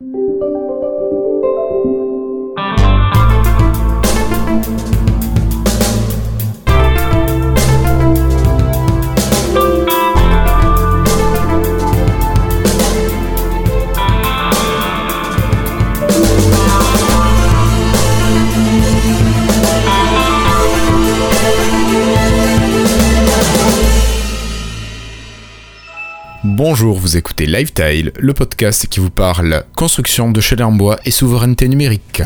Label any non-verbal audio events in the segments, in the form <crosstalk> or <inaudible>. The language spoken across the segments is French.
you Vous écoutez Lifetile, le podcast qui vous parle construction de chalets en bois et souveraineté numérique.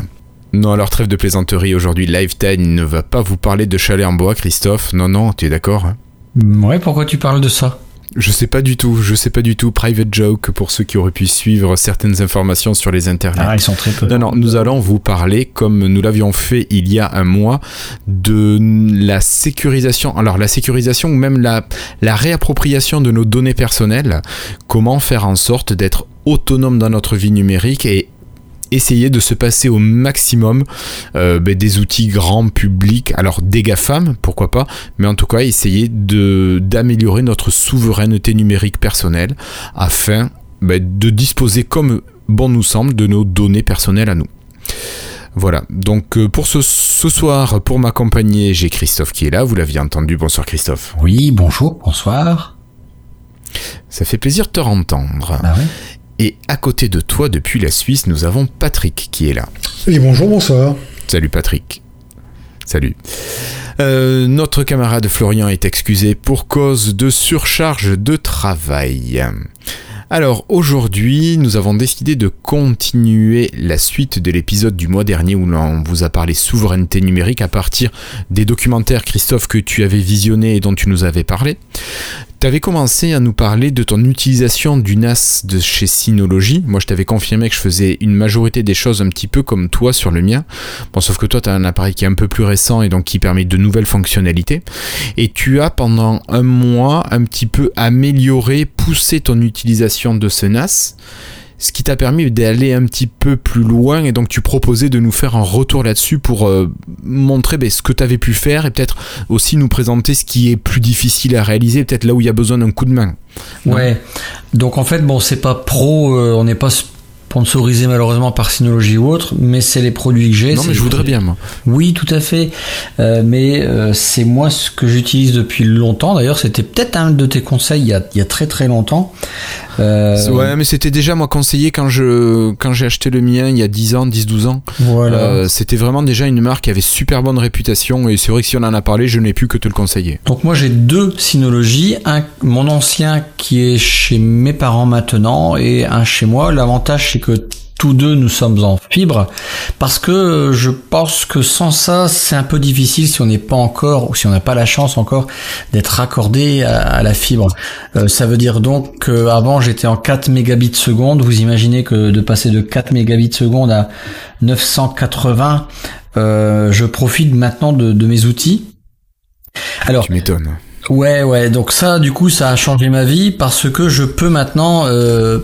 Non, alors trêve de plaisanterie, aujourd'hui Lifetile ne va pas vous parler de chalets en bois, Christophe. Non, non, tu es d'accord hein? Ouais, pourquoi tu parles de ça? Je sais pas du tout, je sais pas du tout. Private joke pour ceux qui auraient pu suivre certaines informations sur les internets. Ah, ils sont très peu. Non, non, nous allons vous parler, comme nous l'avions fait il y a un mois, de la sécurisation. Alors, la sécurisation ou même la, la réappropriation de nos données personnelles. Comment faire en sorte d'être autonome dans notre vie numérique et essayer de se passer au maximum euh, ben, des outils grand public, alors des GAFAM, pourquoi pas, mais en tout cas essayer de, d'améliorer notre souveraineté numérique personnelle afin ben, de disposer comme bon nous semble de nos données personnelles à nous. Voilà, donc euh, pour ce, ce soir, pour m'accompagner, j'ai Christophe qui est là, vous l'aviez entendu, bonsoir Christophe. Oui, bonjour, bonsoir. Ça fait plaisir de te entendre. Bah ouais. Et à côté de toi, depuis la Suisse, nous avons Patrick qui est là. Et bonjour, bonsoir. Salut Patrick. Salut. Euh, notre camarade Florian est excusé pour cause de surcharge de travail. Alors aujourd'hui, nous avons décidé de continuer la suite de l'épisode du mois dernier où l'on vous a parlé souveraineté numérique à partir des documentaires, Christophe, que tu avais visionnés et dont tu nous avais parlé. Tu avais commencé à nous parler de ton utilisation du NAS de chez Synology. Moi, je t'avais confirmé que je faisais une majorité des choses un petit peu comme toi sur le mien. Bon, sauf que toi, tu un appareil qui est un peu plus récent et donc qui permet de nouvelles fonctionnalités. Et tu as pendant un mois un petit peu amélioré, poussé ton utilisation de ce NAS ce qui t'a permis d'aller un petit peu plus loin et donc tu proposais de nous faire un retour là-dessus pour euh, montrer ben, ce que tu avais pu faire et peut-être aussi nous présenter ce qui est plus difficile à réaliser, peut-être là où il y a besoin d'un coup de main. Ouais. Donc en fait, bon, c'est pas pro, euh, on n'est pas sponsorisé malheureusement par Synology ou autre, mais c'est les produits que j'ai. Non, mais je voudrais bien, moi. Oui, tout à fait. Euh, mais euh, c'est moi ce que j'utilise depuis longtemps. D'ailleurs, c'était peut-être un de tes conseils il y a, il y a très très longtemps. Euh... Ouais, mais c'était déjà moi conseillé quand je quand j'ai acheté le mien il y a 10 ans, 10-12 ans. Voilà. Euh, c'était vraiment déjà une marque qui avait super bonne réputation et c'est vrai que si on en a parlé, je n'ai pu que te le conseiller. Donc moi j'ai deux Synology, un mon ancien qui est chez mes parents maintenant et un chez moi. L'avantage c'est que tous deux nous sommes en fibre parce que je pense que sans ça c'est un peu difficile si on n'est pas encore ou si on n'a pas la chance encore d'être raccordé à, à, la fibre. Euh, ça veut dire donc qu'avant j'étais en 4 mégabits seconde. Vous imaginez que de passer de 4 mégabits seconde à 980, euh, je profite maintenant de, de mes outils. Alors, tu m'étonnes. Ouais, ouais. Donc ça, du coup, ça a changé ma vie parce que je peux maintenant euh,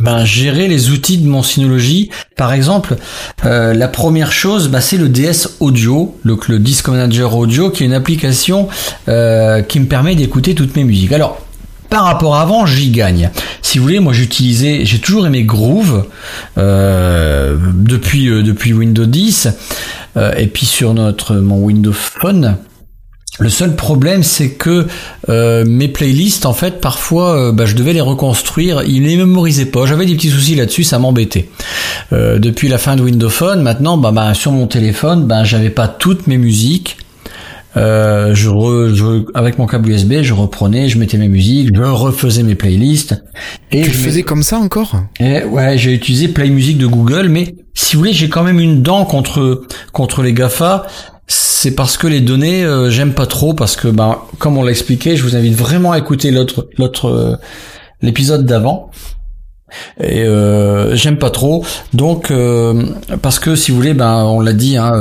ben, gérer les outils de mon Synology. Par exemple, euh, la première chose, ben, c'est le DS Audio, le, le Disc Manager Audio, qui est une application euh, qui me permet d'écouter toutes mes musiques. Alors, par rapport à avant, j'y gagne. Si vous voulez, moi j'utilisais, j'ai toujours aimé Groove euh, depuis depuis Windows 10 euh, et puis sur notre mon Windows Phone. Le seul problème, c'est que euh, mes playlists, en fait, parfois, euh, bah, je devais les reconstruire. Ils les mémorisaient pas. J'avais des petits soucis là-dessus, ça m'embêtait. Euh, depuis la fin de Windows Phone, maintenant, bah, bah, sur mon téléphone, bah, j'avais pas toutes mes musiques. Euh, je, re, je, avec mon câble USB, je reprenais, je mettais mes musiques, je refaisais mes playlists. Et tu le faisais comme ça encore? Et Ouais, j'ai utilisé Play Music de Google, mais si vous voulez, j'ai quand même une dent contre contre les Gafa c'est parce que les données euh, j'aime pas trop parce que ben comme on l'a expliqué, je vous invite vraiment à écouter l'autre l'autre euh, l'épisode d'avant. Et euh, j'aime pas trop, donc parce que si vous voulez, ben on l'a dit, hein,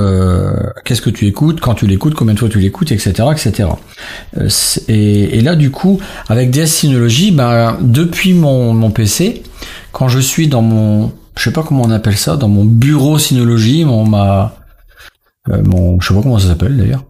qu'est-ce que tu écoutes, quand tu l'écoutes, combien de fois tu l'écoutes, etc., etc. Et, là du coup, avec DS Synology, ben depuis mon, mon PC, quand je suis dans mon, je sais pas comment on appelle ça, dans mon bureau Synology, mon ma mon, je sais pas comment ça s'appelle d'ailleurs.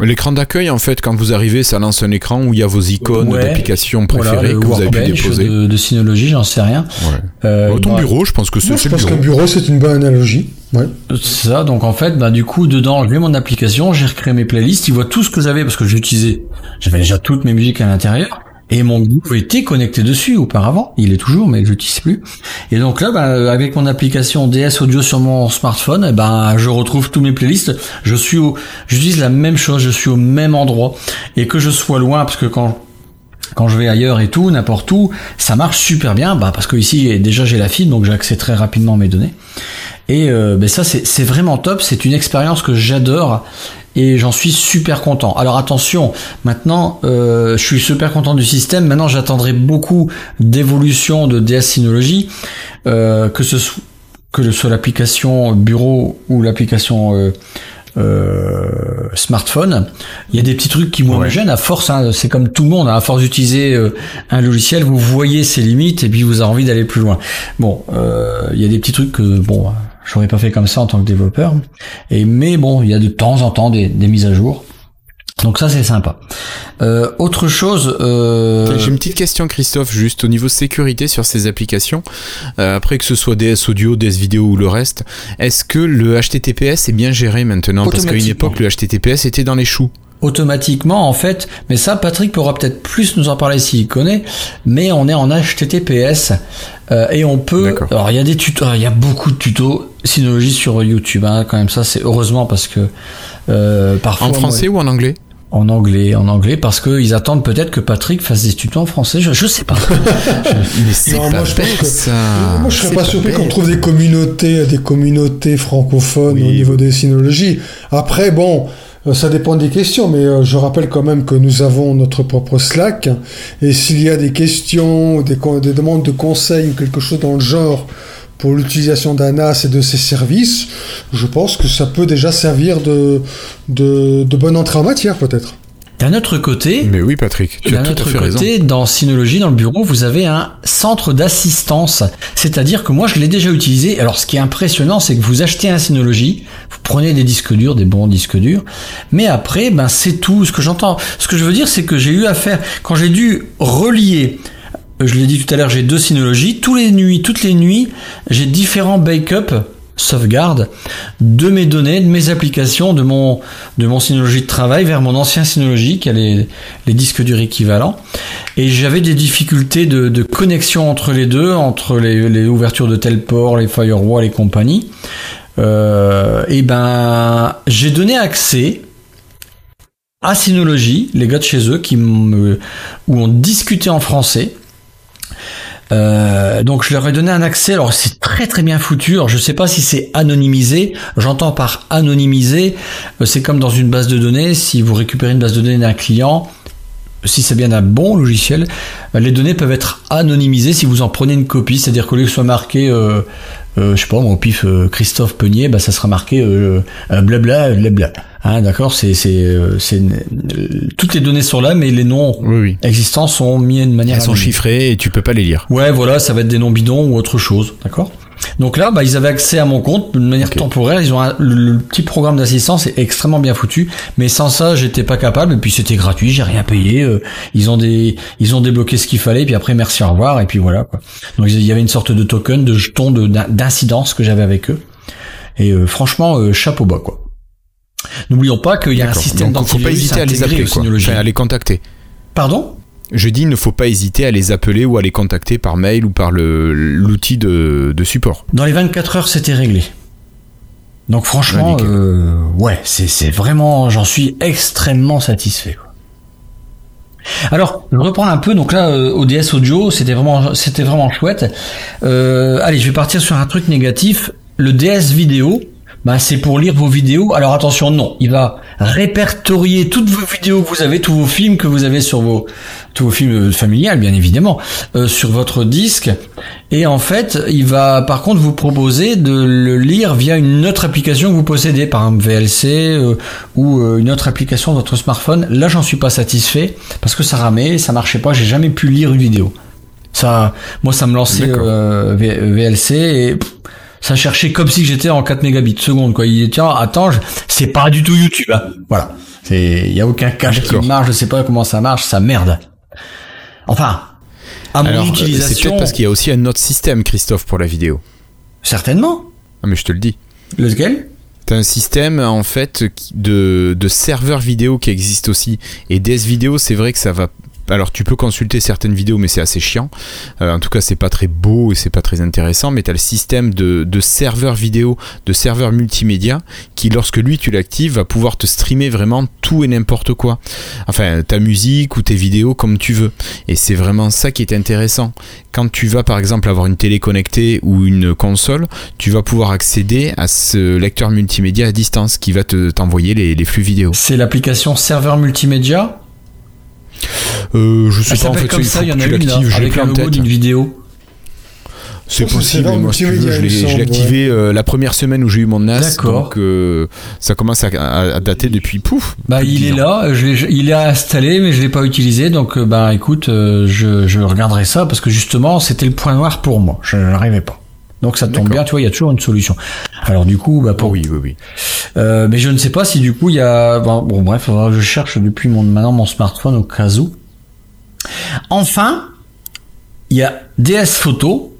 L'écran d'accueil, en fait, quand vous arrivez, ça lance un écran où il y a vos icônes Ouais. d'applications préférées que vous avez pu déposer. de, de Synology, j'en sais rien. Ouais. Euh, Euh, ton bah, bureau, je pense que c'est je pense qu'un bureau, c'est une bonne analogie. Ouais. C'est ça, donc en fait, bah, du coup, dedans, j'ai mon application, j'ai recréé mes playlists, il voit tout ce que j'avais, parce que j'utilisais, j'avais déjà toutes mes musiques à l'intérieur, et mon groupe était connecté dessus auparavant, il est toujours, mais je l'utilise plus. Et donc là, bah, avec mon application DS Audio sur mon smartphone, eh ben, je retrouve tous mes playlists, je suis au, j'utilise la même chose, je suis au même endroit, et que je sois loin, parce que quand quand je vais ailleurs et tout, n'importe où, ça marche super bien, bah parce que ici déjà j'ai la fibre, donc j'ai accès très rapidement à mes données. Et euh, ben ça c'est vraiment top, c'est une expérience que j'adore et j'en suis super content. Alors attention, maintenant euh, je suis super content du système. Maintenant j'attendrai beaucoup d'évolution de DS Synology, euh, que ce soit que ce soit l'application bureau ou l'application euh, euh, smartphone. Il y a des petits trucs qui moi me gênent à force. hein, c'est comme tout le monde. hein, à force d'utiliser euh, un logiciel, vous voyez ses limites et puis vous avez envie d'aller plus loin. Bon, euh, il y a des petits trucs que bon, j'aurais pas fait comme ça en tant que développeur. Et mais bon, il y a de temps en temps des, des mises à jour. Donc ça c'est sympa. Euh, autre chose. Euh, J'ai une petite question, Christophe, juste au niveau sécurité sur ces applications. Euh, après que ce soit DS audio, DS vidéo ou le reste, est-ce que le HTTPS est bien géré maintenant? Parce qu'à une époque, le HTTPS était dans les choux. Automatiquement en fait, mais ça Patrick pourra peut-être plus nous en parler s'il connaît, mais on est en HTTPS euh, et on peut D'accord. alors il y a des tutos, il y a beaucoup de tutos Synology sur YouTube hein, quand même ça c'est heureusement parce que euh, parfois En moi- français ou en anglais? En anglais, en anglais parce que ils attendent peut-être que Patrick fasse des tutos en français, je, je sais pas. <laughs> Mais <laughs> c'est Non, pas moi, je pense que- ça. Moi, je serais C'est pas surpris qu'on trouve des communautés, des communautés francophones Oui. au niveau des synologies. Après, bon, euh, ça dépend des questions, mais euh, je rappelle quand même que nous avons notre propre Slack. Et s'il y a des questions, des, des demandes de conseils ou quelque chose dans le genre pour l'utilisation d'un NAS et de ses services, je pense que ça peut déjà servir de, de, de bonne entrée en matière, peut-être. D'un autre côté, Mais oui, Patrick, tu as D'un tout à autre raison. côté, dans Synology, dans le bureau, vous avez un centre d'assistance. C'est-à-dire que moi, je l'ai déjà utilisé. Alors, ce qui est impressionnant, c'est que vous achetez un Synology, vous prenez des disques durs, des bons disques durs, mais après, ben, c'est tout. Ce que j'entends, ce que je veux dire, c'est que j'ai eu à faire, quand j'ai dû relier, je l'ai dit tout à l'heure, j'ai deux Synology, tous les nuits, toutes les nuits, j'ai différents backups, sauvegarde de mes données, de mes applications, de mon de mon Synology de travail vers mon ancien Synology qui a les, les disques durs équivalents. Et j'avais des difficultés de, de connexion entre les deux, entre les, les ouvertures de tel port, les firewalls et compagnie. Euh, et ben, j'ai donné accès à Synology, les gars de chez eux, qui où on discutait en français. Euh, donc je leur ai donné un accès. Alors c'est très très bien foutu. Alors je sais pas si c'est anonymisé. J'entends par anonymisé, euh, c'est comme dans une base de données. Si vous récupérez une base de données d'un client, si c'est bien un bon logiciel, euh, les données peuvent être anonymisées si vous en prenez une copie. C'est-à-dire qu'au lieu que ce soit marqué, je sais pas, mon pif euh, Christophe Peunier, bah ça sera marqué euh, euh, blabla blabla. Hein, d'accord, c'est c'est euh, c'est euh, toutes les données sont là, mais les noms Oui, oui. existants sont mis de manière Elles sont chiffrées et tu peux pas les lire. Ouais, voilà, ça va être des noms bidons ou autre chose, d'accord? Donc là, bah, ils avaient accès à mon compte de manière temporaire. Ils ont un- le, le petit programme d'assistance est extrêmement bien foutu, mais sans ça, j'étais pas capable. Et puis c'était gratuit, j'ai rien payé. euh, ils ont des, ils ont débloqué ce qu'il fallait. Et puis après, merci, au revoir. Et puis voilà. Quoi. Donc il y avait une sorte de token, de jeton de- d'in- d'incidence que j'avais avec eux. Et euh, franchement, euh, chapeau bas quoi. N'oublions pas qu'il y a un système Donc, faut pas d'antivirus hésiter à les intégré appeler, quoi. Enfin, à les contacter. Pardon? Je dis, il ne faut pas hésiter à les appeler ou à les contacter par mail ou par l'outil de, de support. Dans les 24 heures, c'était réglé. Donc franchement, Ouais, euh, ouais, c'est vraiment, j'en suis extrêmement satisfait. Alors, je reprends un peu. Donc là, euh, ODS Audio, c'était vraiment, c'était vraiment chouette. Euh, allez, je vais partir sur un truc négatif. Le DS Vidéo, bah, c'est pour lire vos vidéos. Alors attention, non, il va répertorier toutes vos vidéos que vous avez, tous vos films que vous avez sur vos, tous vos films euh, familiales, bien évidemment, euh, sur votre disque. Et en fait, il va par contre vous proposer de le lire via une autre application que vous possédez, par exemple VLC euh, ou euh, une autre application de votre smartphone. Là, j'en suis pas satisfait parce que ça ramait, ça marchait pas, j'ai jamais pu lire une vidéo. Ça, moi, ça me lançait euh, VLC et pff, ça cherchait comme si j'étais en 4 mégabits seconde quoi. Il dit tiens, attends, je- c'est pas du tout YouTube. hein. Voilà. C'est, il y a aucun cache qui marche. Je sais pas comment ça marche. Ça merde. Enfin, à mon Alors, euh, c'est utilisation, peut-être parce qu'il y a aussi un autre système, Christophe, pour la vidéo. certainement. Ah, mais je te le dis. Lequel? T'as un système en fait de, de serveurs vidéo qui existe aussi. Et DS Vidéo, c'est vrai que ça va. Alors tu peux consulter certaines vidéos, mais c'est assez chiant. Euh, en tout cas, c'est pas très beau et c'est pas très intéressant. Mais t'as le système de, de serveur vidéo, de serveur multimédia, qui lorsque lui tu l'actives, va pouvoir te streamer vraiment tout et n'importe quoi. Enfin, ta musique ou tes vidéos comme tu veux. Et c'est vraiment ça qui est intéressant. Quand tu vas par exemple avoir une télé connectée ou une console, tu vas pouvoir accéder à ce lecteur multimédia à distance qui va te t'envoyer les flux vidéo. C'est l'application serveur multimédia. Euh, je sais Elle pas en fait, comme ça. Il y en que a une là, l'actives, je l'ai avec un logo d'une vidéo. C'est possible, mais moi si tu veux, multimédia, je l'ai activé euh, la première semaine où j'ai eu mon NAS, D'accord. donc euh, ça commence à, à- à dater depuis pouf. Bah, il 10 est ans. là, je l'ai- il est installé, mais je l'ai pas utilisé. Donc, euh, bah, écoute, euh, je, je regarderai ça parce que justement, c'était le point noir pour moi. Je n'arrivais pas. Donc, ça tombe bien, tu vois, il y a toujours une solution. Alors, du coup, bah, pour, oui, oui, oui. euh, mais je ne sais pas si du coup, il y a, bon, bon, bref, je cherche depuis mon, maintenant mon smartphone au cas où. Enfin, il y a DS Photo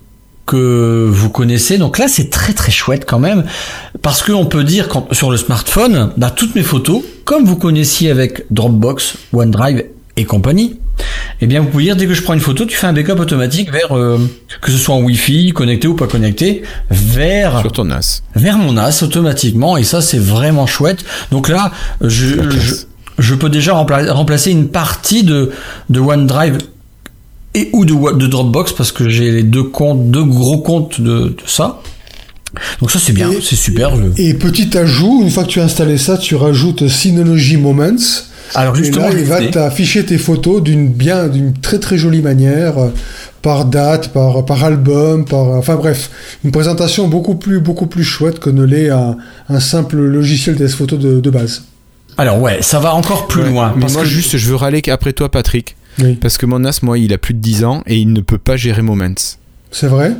que vous connaissez. Donc là, c'est très très chouette quand même parce que on peut dire quand, sur le smartphone, bah, toutes mes photos, comme vous connaissiez avec Dropbox, OneDrive et compagnie, eh bien, vous pouvez dire dès que je prends une photo, tu fais un backup automatique vers euh, que ce soit en Wi-Fi, connecté ou pas connecté, vers Sur ton NAS. vers mon NAS automatiquement et ça c'est vraiment chouette. Donc là, je, peux déjà rempla- remplacer une partie de, de OneDrive et ou de, Dropbox parce que j'ai les deux comptes, deux gros comptes de, de ça. Donc ça c'est bien, c'est super. je- Et petit ajout, une fois que tu as installé ça, tu rajoutes Synology Moments. Alors Et justement, là, il va t'afficher tes photos d'une bien, d'une très très jolie manière, euh, par date, par, par album, par, enfin bref, une présentation beaucoup plus, beaucoup plus chouette que ne l'est un, un simple logiciel DS Photo de, de base. alors ouais, ça va encore plus Ouais, loin Mais parce moi, que juste, je veux râler après toi, Patrick. Oui. Parce que mon NAS, moi, il a plus de 10 ans et il ne peut pas gérer Moments. C'est vrai?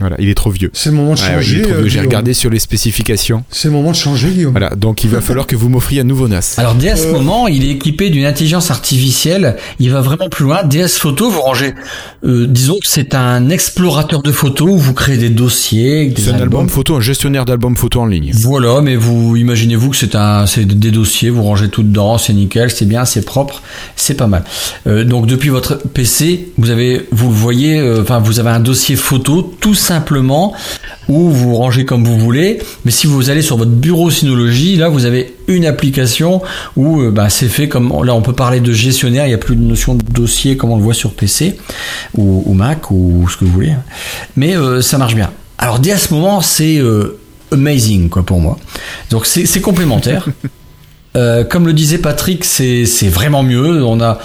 Voilà, il est trop vieux. C'est le moment de Ouais, ouais, changer. euh, vieux. J'ai Guillaume. regardé sur les spécifications. C'est le moment de changer, Guillaume. Voilà, donc il va <laughs> falloir que vous m'offriez un nouveau NAS. Alors dès à ce Euh. moment, il est équipé d'une intelligence artificielle. Il va vraiment plus loin. DS Photo, vous rangez, euh, disons que c'est un explorateur de photos. où Vous créez des dossiers, C'est un albums. album photo, un gestionnaire d'albums photo en ligne. Voilà, mais vous imaginez-vous que c'est un, c'est des dossiers, vous rangez tout dedans, c'est nickel, c'est bien, c'est propre, c'est pas mal. Euh, donc depuis votre PC, vous avez, vous le voyez, euh, enfin vous avez un dossier photo tout simplement où vous rangez comme vous voulez. Mais si vous allez sur votre bureau Synology, là vous avez une application où euh, bah, c'est fait comme là on peut parler de gestionnaire, il n'y a plus de notion de dossier comme on le voit sur PC ou, ou Mac ou ce que vous voulez. Mais euh, ça marche bien. Alors dès à ce moment, c'est euh, amazing quoi pour moi. Donc c'est complémentaire. <laughs> Comme le disait Patrick, c'est vraiment mieux. On a,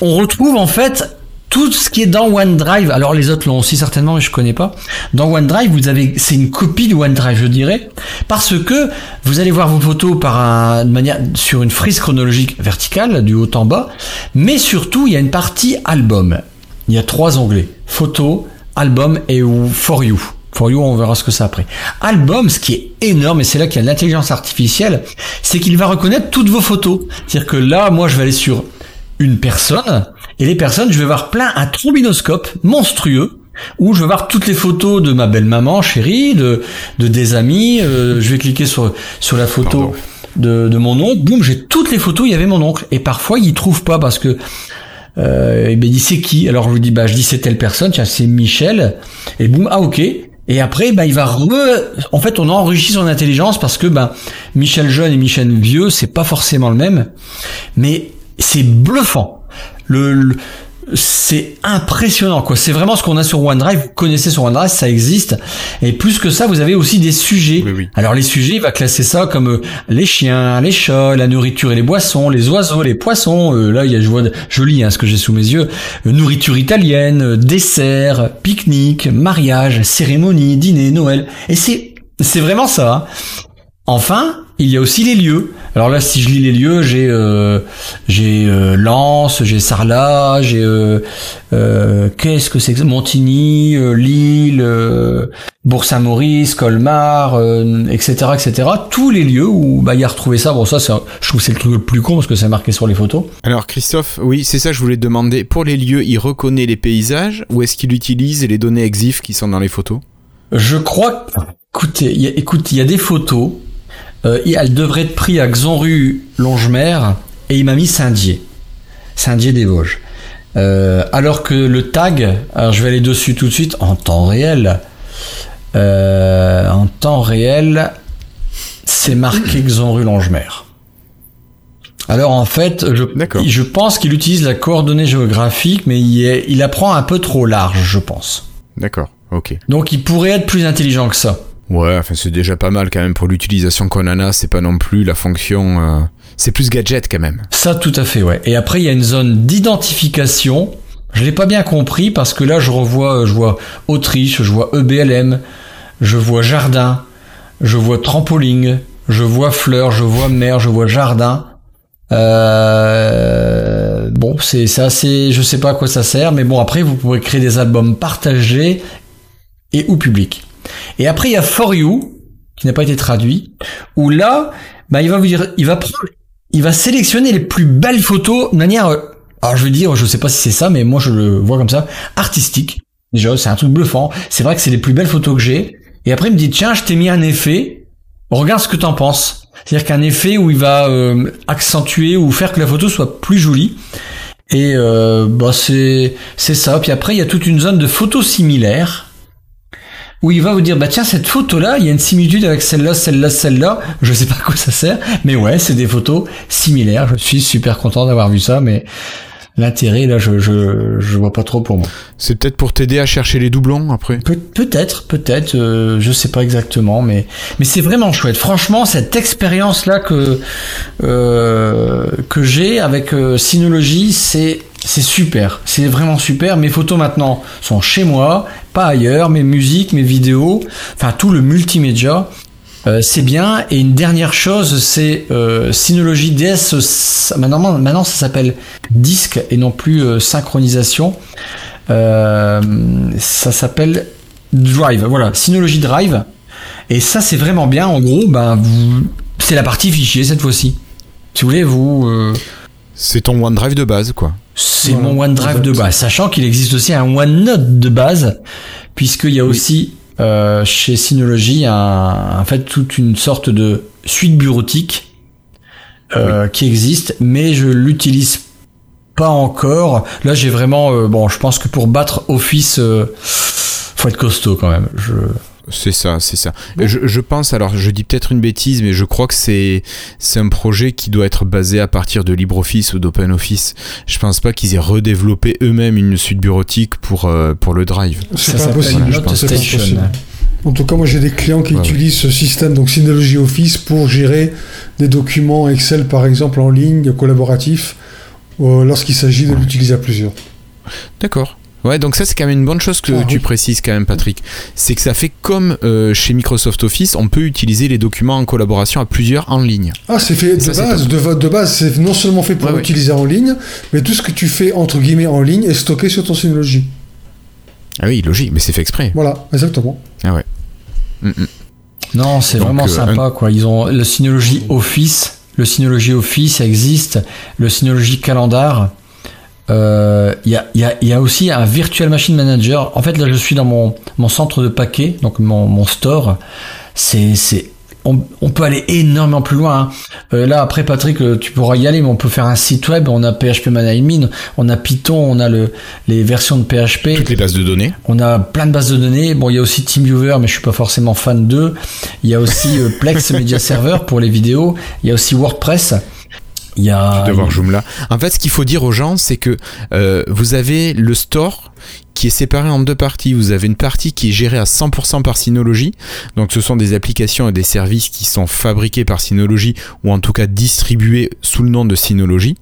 on retrouve en fait tout ce qui est dans OneDrive. Alors les autres l'ont aussi certainement, mais je connais pas. Dans OneDrive, vous avez, c'est une copie de OneDrive, je dirais, parce que vous allez voir vos photos par un, manière sur une frise chronologique verticale, du haut en bas, mais surtout il y a une partie album. Il y a trois onglets photos, album et for you. For you, on verra ce que c'est après. Album, ce qui est énorme, et c'est là qu'il y a l'intelligence artificielle, c'est qu'il va reconnaître toutes vos photos. C'est-à-dire que là, moi, je vais aller sur une personne, et les personnes, je vais voir plein, un trombinoscope monstrueux, où je vais voir toutes les photos de ma belle maman chérie, de, de des amis, euh, je vais cliquer sur, sur la photo de, de mon oncle, boum, j'ai toutes les photos, il y avait mon oncle. Et parfois, il trouve pas parce que euh, il me dit c'est qui? Alors je lui dis bah je dis c'est telle personne, tiens c'est Michel. Et boum ah ok. Et après bah il va re... en fait on enrichit son intelligence parce que bah Michel jeune et Michel vieux c'est pas forcément le même, mais c'est bluffant. Le, le- c'est impressionnant quoi. C'est vraiment ce qu'on a sur OneDrive. Vous connaissez sur OneDrive, ça existe. Et plus que ça, vous avez aussi des sujets. Oui, oui. Alors les sujets, il va classer ça comme euh, les chiens, les chats, la nourriture et les boissons, les oiseaux, les poissons. Euh, là, il y a je vois, je lis hein, ce que j'ai sous mes yeux. Euh, nourriture italienne, euh, dessert, pique-nique, mariage, cérémonie, dîner, Noël. Et c'est c'est vraiment ça. hein. Enfin, il y a aussi les lieux. Alors là, si je lis les lieux, j'ai euh, j'ai euh, Lens, j'ai Sarlat, j'ai euh, euh, qu'est-ce que c'est que Montigny, euh, Lille, euh, Bourg-Saint-Maurice, Colmar, euh, etc., etc. Tous les lieux où bah il y a retrouvé ça. Bon, ça, je trouve que c'est le truc le plus con parce que c'est marqué sur les photos. Alors Christophe, oui, c'est ça je voulais te demander. Pour les lieux, il reconnaît les paysages ou est-ce qu'il utilise les données EXIF qui sont dans les photos? Je crois. que- Écoutez, y a, écoute, il y a des photos. Euh, elles devraient être prises à Xonru, Longemer, et il m'a mis Saint-Dié, Saint-Dié des Vosges. Euh, alors que le tag, alors je vais aller dessus tout de suite en temps réel. Euh, en temps réel, c'est marqué <clears throat> Xonru, Longemer. Alors en fait, je pense qu'il utilise la coordonnée géographique, mais il, est, il apprend un peu trop large, je pense. D'accord, ok. Donc il pourrait être plus intelligent que ça. Ouais, enfin c'est déjà pas mal quand même pour l'utilisation qu'on en a. C'est pas non plus la fonction. euh, C'est plus gadget quand même. Ça, tout à fait, ouais. Et après, il y a une zone d'identification. Je l'ai pas bien compris parce que là, je revois, je vois Autriche, je vois EBLM, je vois jardin, je vois trampoline, je vois fleurs, je vois mer, je vois jardin. Euh, bon, c'est c'est assez, je sais pas à quoi ça sert, mais bon, après, vous pouvez créer des albums partagés et ou publics. Et après, il y a For You, qui n'a pas été traduit, où là, bah, il va vous dire, il va prendre, il va sélectionner les plus belles photos de manière, euh, alors je veux dire, je sais pas si c'est ça, mais moi je le vois comme ça, artistique. Déjà, c'est un truc bluffant. C'est vrai que c'est les plus belles photos que j'ai. Et après, il me dit, tiens, je t'ai mis un effet. Regarde ce que t'en penses. C'est-à-dire qu'un effet où il va euh, accentuer ou faire que la photo soit plus jolie. Et euh, bah c'est c'est ça. Puis après, il y a toute une zone de photos similaires où il va vous dire bah tiens cette photo là il y a une similitude avec celle-là celle-là celle-là. Je sais pas à quoi ça sert mais ouais c'est des photos similaires. Je suis super content d'avoir vu ça mais l'intérêt là je je je vois pas trop pour moi. C'est peut-être pour t'aider à chercher les doublons après. Pe- peut-être peut-être euh, je sais pas exactement mais mais c'est vraiment chouette. Franchement cette expérience là que euh, que j'ai avec euh, Synology c'est c'est super, c'est vraiment super. Mes photos maintenant sont chez moi, pas ailleurs. Mes musiques, mes vidéos, enfin tout le multimédia, euh, c'est bien. Et une dernière chose, c'est euh, Synology DS. Maintenant, maintenant, ça s'appelle disque et non plus euh, synchronisation. Ça s'appelle Drive. Voilà, Synology Drive. Et ça, c'est vraiment bien. En gros, ben, c'est la partie fichier cette fois-ci. Si vous voulez, vous. C'est ton OneDrive de base, quoi. C'est Voilà, mon OneDrive de base, sachant qu'il existe aussi un OneNote de base, puisqu'il y a aussi euh, chez Synology un, en fait toute une sorte de suite bureautique euh, qui existe, mais je l'utilise pas encore. Là, j'ai vraiment euh, bon, je pense que pour battre Office, euh, faut être costaud quand même. Je C'est ça, c'est ça. Je, je pense, alors je dis peut-être une bêtise, mais je crois que c'est c'est un projet qui doit être basé à partir de LibreOffice ou d'OpenOffice. Je pense pas qu'ils aient redéveloppé eux-mêmes une suite bureautique pour, euh, pour le Drive. C'est pas s'appelle possible. je pense C'est pas Station. possible. En tout cas, moi j'ai des clients qui Ouais, utilisent ce système, donc Synology Office, pour gérer des documents Excel par exemple en ligne, collaboratifs, euh, lorsqu'il s'agit de l'utiliser à plusieurs. D'accord. Ouais, donc ça c'est quand même une bonne chose que Ah, tu oui. précises quand même, Patrick. C'est que ça fait comme euh, chez Microsoft Office, on peut utiliser les documents en collaboration à plusieurs en ligne. Ah, c'est fait de Ça, base. De, de base, c'est non seulement fait pour Ouais, utiliser en ligne, mais tout ce que tu fais entre guillemets en ligne est stocké sur ton Synology. Ah oui, logique, mais c'est fait exprès. Voilà, exactement. Ah ouais. Mm, mm. Non, c'est vraiment euh, sympa quoi. Ils ont le Synology Office, le Synology Office existe, le Synology Calendar. Euh, Il y, a, il y, a, il y a aussi un Virtual Machine Manager. En fait, là, je suis dans mon, mon centre de paquet, donc mon, mon store. C'est, c'est, on, on peut aller énormément plus loin. hein. Euh, là, après, Patrick, euh, tu pourras y aller, mais on peut faire un site web. On a PHP ManaImin, on a Python, on a le, les versions de PHP. Toutes les bases de données. On a plein de bases de données. Bon, il y a aussi TeamViewer, mais je suis pas forcément fan d'eux. Il y a aussi euh, Plex <laughs> Media Server pour les vidéos. Il y a aussi WordPress. Il y a. voir Joomla. En fait, ce qu'il faut dire aux gens, c'est que euh, vous avez le store qui est séparé en deux parties. Vous avez une partie qui est gérée à 100% par Synology. Donc, ce sont des applications et des services qui sont fabriqués par Synology ou en tout cas distribués sous le nom de Synology.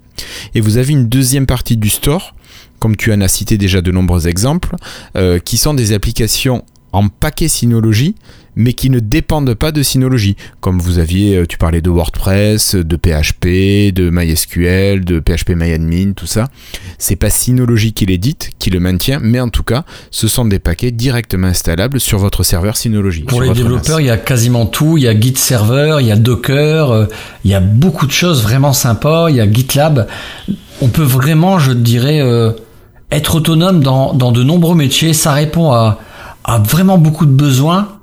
Et vous avez une deuxième partie du store, comme tu en as cité déjà de nombreux exemples, euh, qui sont des applications en paquet Synology, mais qui ne dépendent pas de Synology. Comme vous aviez, euh, tu parlais de WordPress, de PHP, de MySQL, de PHP MyAdmin, tout ça. C'est pas Synology qui l'édite, qui le maintient, mais en tout cas, ce sont des paquets directement installables sur votre serveur Synology. Pour les développeurs, il y a quasiment tout. Il y a Git Server, il y a Docker, euh, il y a beaucoup de choses vraiment sympas. Il y a GitLab. On peut vraiment, je dirais, euh, être autonome dans, dans de nombreux métiers. Ça répond à, à vraiment beaucoup de besoins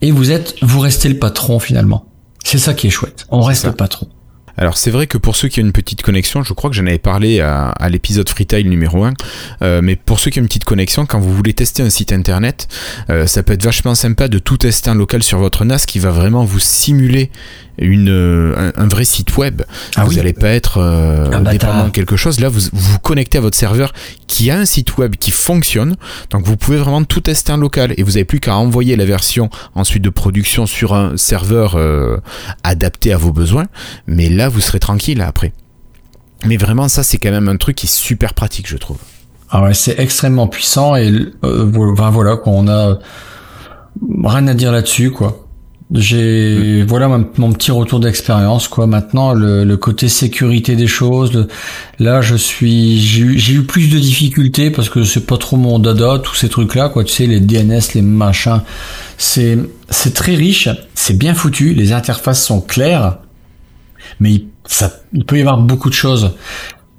et vous êtes, vous restez le patron finalement. C'est ça qui est chouette. On reste le patron. Alors c'est vrai que pour ceux qui ont une petite connexion, je crois que j'en avais parlé à, l'épisode Freetile numéro 1, euh, mais pour ceux qui ont une petite connexion, quand vous voulez tester un site internet, euh, ça peut être vachement sympa de tout tester en local sur votre NAS qui va vraiment vous simuler une, euh, un, vrai site web. Ah vous n'allez pas être dépendant de quelque chose. Là, vous vous connectez à votre serveur qui a un site web qui fonctionne. Donc vous pouvez vraiment tout tester en local et vous n'avez plus qu'à envoyer la version ensuite de production sur un serveur adapté à vos besoins. Mais là, vous serez tranquille après. Mais vraiment, ça, c'est quand même un truc qui est super pratique, je trouve. Ah ouais, c'est extrêmement puissant et euh, voilà, quoi, on a rien à dire là-dessus, quoi. J'ai mm. voilà mon, petit retour d'expérience quoi. Maintenant le, côté sécurité des choses, là je suis j'ai eu plus de difficultés parce que c'est pas trop mon dada tous ces trucs là quoi. Tu sais les DNS les machins, c'est c'est très riche, c'est bien foutu, les interfaces sont claires, mais il, peut y avoir beaucoup de choses.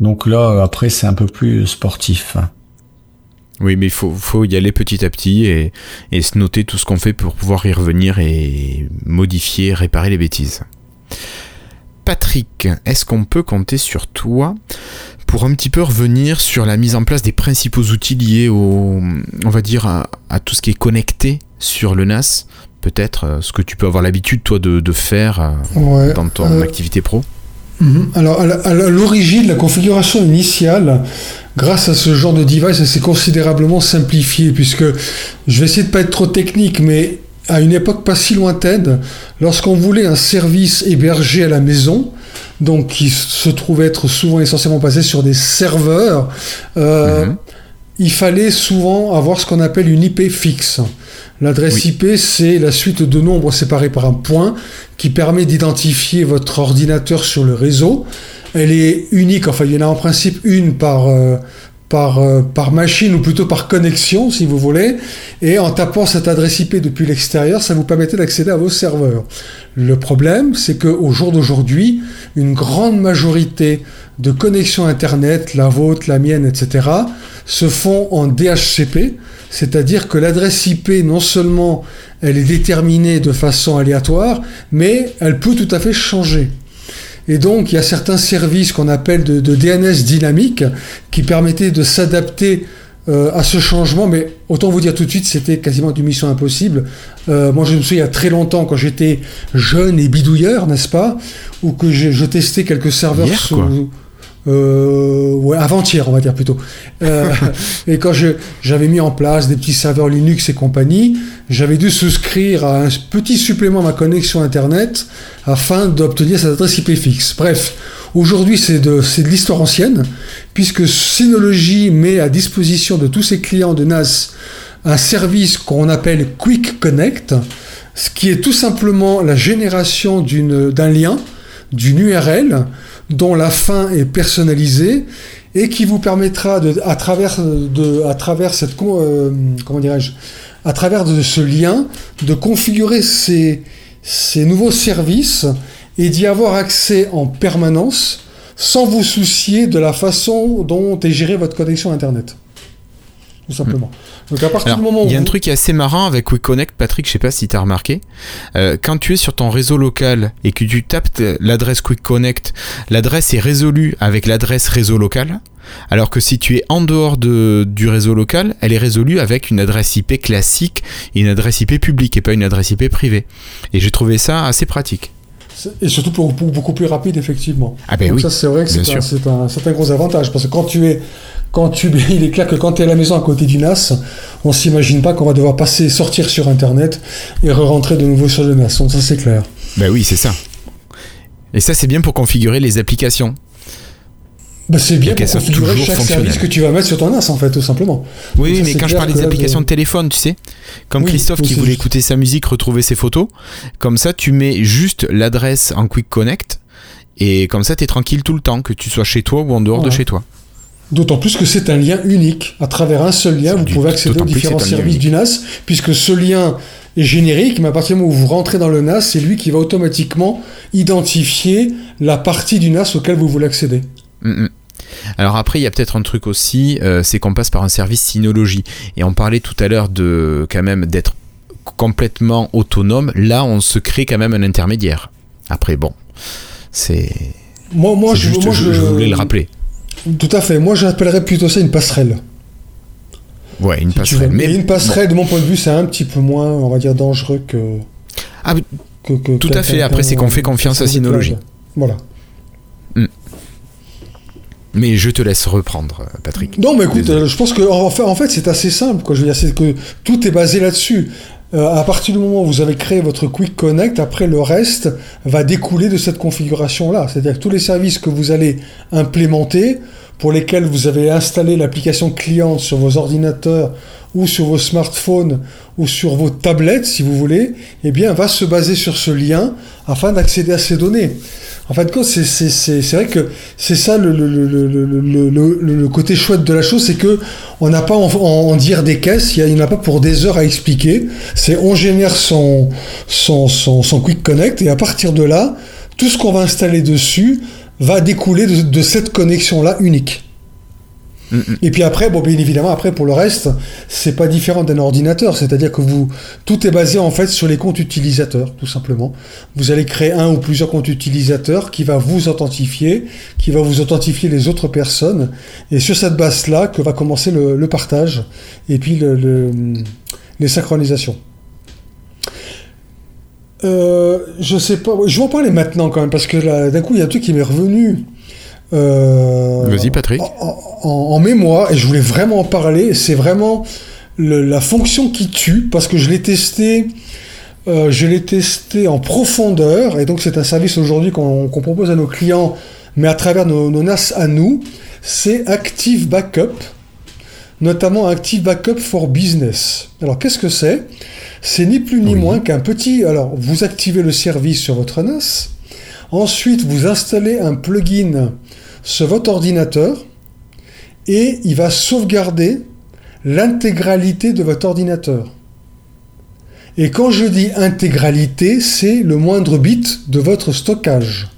Donc là, après, c'est un peu plus sportif. Oui, mais il faut, y aller petit à petit et, se noter tout ce qu'on fait pour pouvoir y revenir et modifier, réparer les bêtises. Patrick, est-ce qu'on peut compter sur toi pour un petit peu revenir sur la mise en place des principaux outils liés au, on va dire, à tout ce qui est connecté sur le NAS peut-être euh, ce que tu peux avoir l'habitude toi de, faire euh, dans ton euh, activité pro mhm. Alors à l'origine, la configuration initiale, grâce à ce genre de device, elle s'est considérablement simplifiée puisque je vais essayer de pas être trop technique, mais à une époque pas si lointaine, lorsqu'on voulait un service hébergé à la maison, donc qui se trouvait être souvent essentiellement basé sur des serveurs, mhm. il fallait souvent avoir ce qu'on appelle une IP fixe. L'adresse IP, c'est la suite de nombres séparés par un point qui permet d'identifier votre ordinateur sur le réseau. Elle est unique, enfin il y en a en principe une par, euh, par, euh, par machine ou plutôt par connexion si vous voulez. Et en tapant cette adresse IP depuis l'extérieur, ça vous permettait d'accéder à vos serveurs. Le problème, c'est qu'au jour d'aujourd'hui, une grande majorité de connexions Internet, la vôtre, la mienne, etc., se font en DHCP, c'est-à-dire que l'adresse IP, non seulement elle est déterminée de façon aléatoire, mais elle peut tout à fait changer. Et donc, il y a certains services qu'on appelle de, DNS dynamique qui permettaient de s'adapter euh, à ce changement, mais autant vous dire tout de suite, c'était quasiment une mission impossible. Euh, moi, je me souviens il y a très longtemps, quand j'étais jeune et bidouilleur, n'est-ce pas, ou que je, testais quelques serveurs sous, euh, ouais, avant-hier, on va dire plutôt. Euh, <laughs> et quand j'avais mis en place des petits serveurs Linux et compagnie, j'avais dû souscrire à un petit supplément à ma connexion Internet afin d'obtenir cette adresse IP fixe. Bref, aujourd'hui c'est de, de l'histoire ancienne, puisque Synology met à disposition de tous ses clients de NAS un service qu'on appelle Quick Connect, ce qui est tout simplement la génération d'un lien, d'une URL, dont la fin est personnalisée et qui vous permettra de, à travers de, à travers cette euh, comment dirais-je, à travers de ce lien, de configurer ces, ces nouveaux services et d'y avoir accès en permanence sans vous soucier de la façon dont est gérée votre connexion Internet. Tout simplement. Donc à partir du moment où. Il y a un truc qui est assez marrant avec WeConnect, Patrick, je sais pas si tu as remarqué. Euh, quand tu es sur ton réseau local et que tu tapes l'adresse QuickConnect, l'adresse est résolue avec l'adresse réseau local. Alors que si tu es en dehors de, du réseau local, elle est résolue avec une adresse IP classique et une adresse IP publique et pas une adresse IP privée. Et j'ai trouvé ça assez pratique. Et surtout pour, beaucoup plus rapide, effectivement. Ah ben oui. Ça, c'est vrai que c'est un, un, gros avantage. Parce que quand tu es quand tu, <laughs> il est clair que quand tu es à la maison à côté du NAS, on s'imagine pas qu'on va devoir passer, sortir sur Internet et re-rentrer de nouveau sur le NAS. Donc ça c'est clair. Ben oui, c'est ça. Et ça c'est bien pour configurer les applications. Bah, c'est bien pour configurer toujours chaque service que tu vas mettre sur ton NAS, en fait, tout simplement. Oui, ça, mais quand je que des applications de téléphone, tu sais, comme Oui, Christophe oui, qui voulait juste. écouter sa musique, retrouver ses photos, comme ça tu mets juste l'adresse en Quick Connect et comme ça tu es tranquille tout le temps, que tu sois chez toi ou en dehors de chez toi. D'autant plus que c'est un lien unique. À travers un seul lien, vous pouvez accéder aux différents services du NAS, puisque ce lien est générique, mais à partir du moment où vous rentrez dans le NAS, c'est lui qui va automatiquement identifier la partie du NAS auquel vous voulez accéder. Mm, mm. Alors après, il y a peut-être un truc aussi, euh, c'est qu'on passe par un service Synology. Et on parlait tout à l'heure de quand même d'être complètement autonome. Là, on se crée quand même un intermédiaire. Après, bon, c'est Moi, moi, c'est je, juste, moi, je, je voulais le rappeler. Tout à fait. Moi, j'appellerais plutôt ça une passerelle. Ouais, une si passerelle. Mais Et une passerelle, de mon point de vue, c'est un petit peu moins, on va dire, dangereux que. Ah, mais que- que- Tout à fait. Après, c'est qu'on fait confiance à Synology. Voilà. Mais je te laisse reprendre, euh, Patrick. Non, mais écoute, Désolé. euh, je pense que en fait, en fait c'est assez simple. Quoi. Je veux dire, c'est que tout est basé là-dessus. Euh, à partir du moment où vous avez créé votre Quick Connect, après le reste va découler de cette configuration-là. C'est-à-dire que tous les services que vous allez implémenter, pour lesquels vous avez installé l'application client sur vos ordinateurs ou sur vos smartphones ou sur vos tablettes, si vous voulez, eh bien, va se baser sur ce lien afin d'accéder à ces données. En fin de compte, c'est, vrai que c'est ça le, côté chouette de la chose, c'est que on n'a pas en, dire des caisses, il n'y en a pas pour des heures à expliquer. C'est on génère son Quick Connect et à partir de là, tout ce qu'on va installer dessus va découler de, de cette connexion-là unique. Mm. Et puis après, bon, bien évidemment, après pour le reste, c'est pas différent d'un ordinateur, c'est-à-dire que vous, tout est basé en fait sur les comptes utilisateurs, tout simplement. Vous allez créer un ou plusieurs comptes utilisateurs qui va vous authentifier, qui va vous authentifier les autres personnes, et sur cette base-là que va commencer le, le partage et puis le, le- les synchronisations. Euh, je sais pas, je vais en parler maintenant quand même parce que là, d'un coup, il y a un truc qui m'est revenu. euh, Vas-y, Patrick. en, en- en mémoire, et je voulais vraiment en parler, c'est vraiment le- la fonction qui tue, parce que je l'ai testé, euh, je l'ai testé en profondeur, et donc c'est un service aujourd'hui qu'on propose à nos clients, mais à travers nos, nos NAS à nous, c'est Active Backup, notamment Active Backup for Business. Alors qu'est-ce que c'est? C'est ni plus ni Oui. moins qu'un petit... Alors vous activez le service sur votre NAS, ensuite vous installez un plugin sur votre ordinateur, et il va sauvegarder l'intégralité de votre ordinateur. Et quand je dis intégralité, c'est le moindre bit de votre stockage.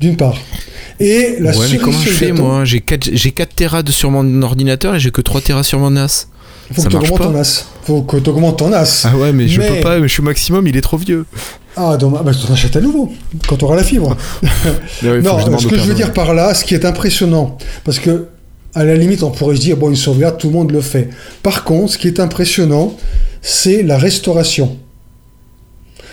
D'une part. Et la ouais, mais comment je fais gâteau, moi J'ai 4, j'ai 4 Tera de- sur mon ordinateur et j'ai que 3 Tera sur mon NAS. faut ça que tu augmentes ton NAS. faut que tu augmentes ton NAS. Ah ouais, mais je Mais- peux pas, je suis au maximum, il est trop vieux. Ah, dommage. Bah, tu achètes à nouveau, quand tu auras la fibre. <laughs> non, ce que je veux dire par là, ce qui est impressionnant, parce que à la limite, on pourrait se dire, bon, une sauvegarde, tout le monde le fait. Par contre, ce qui est impressionnant, c'est la restauration.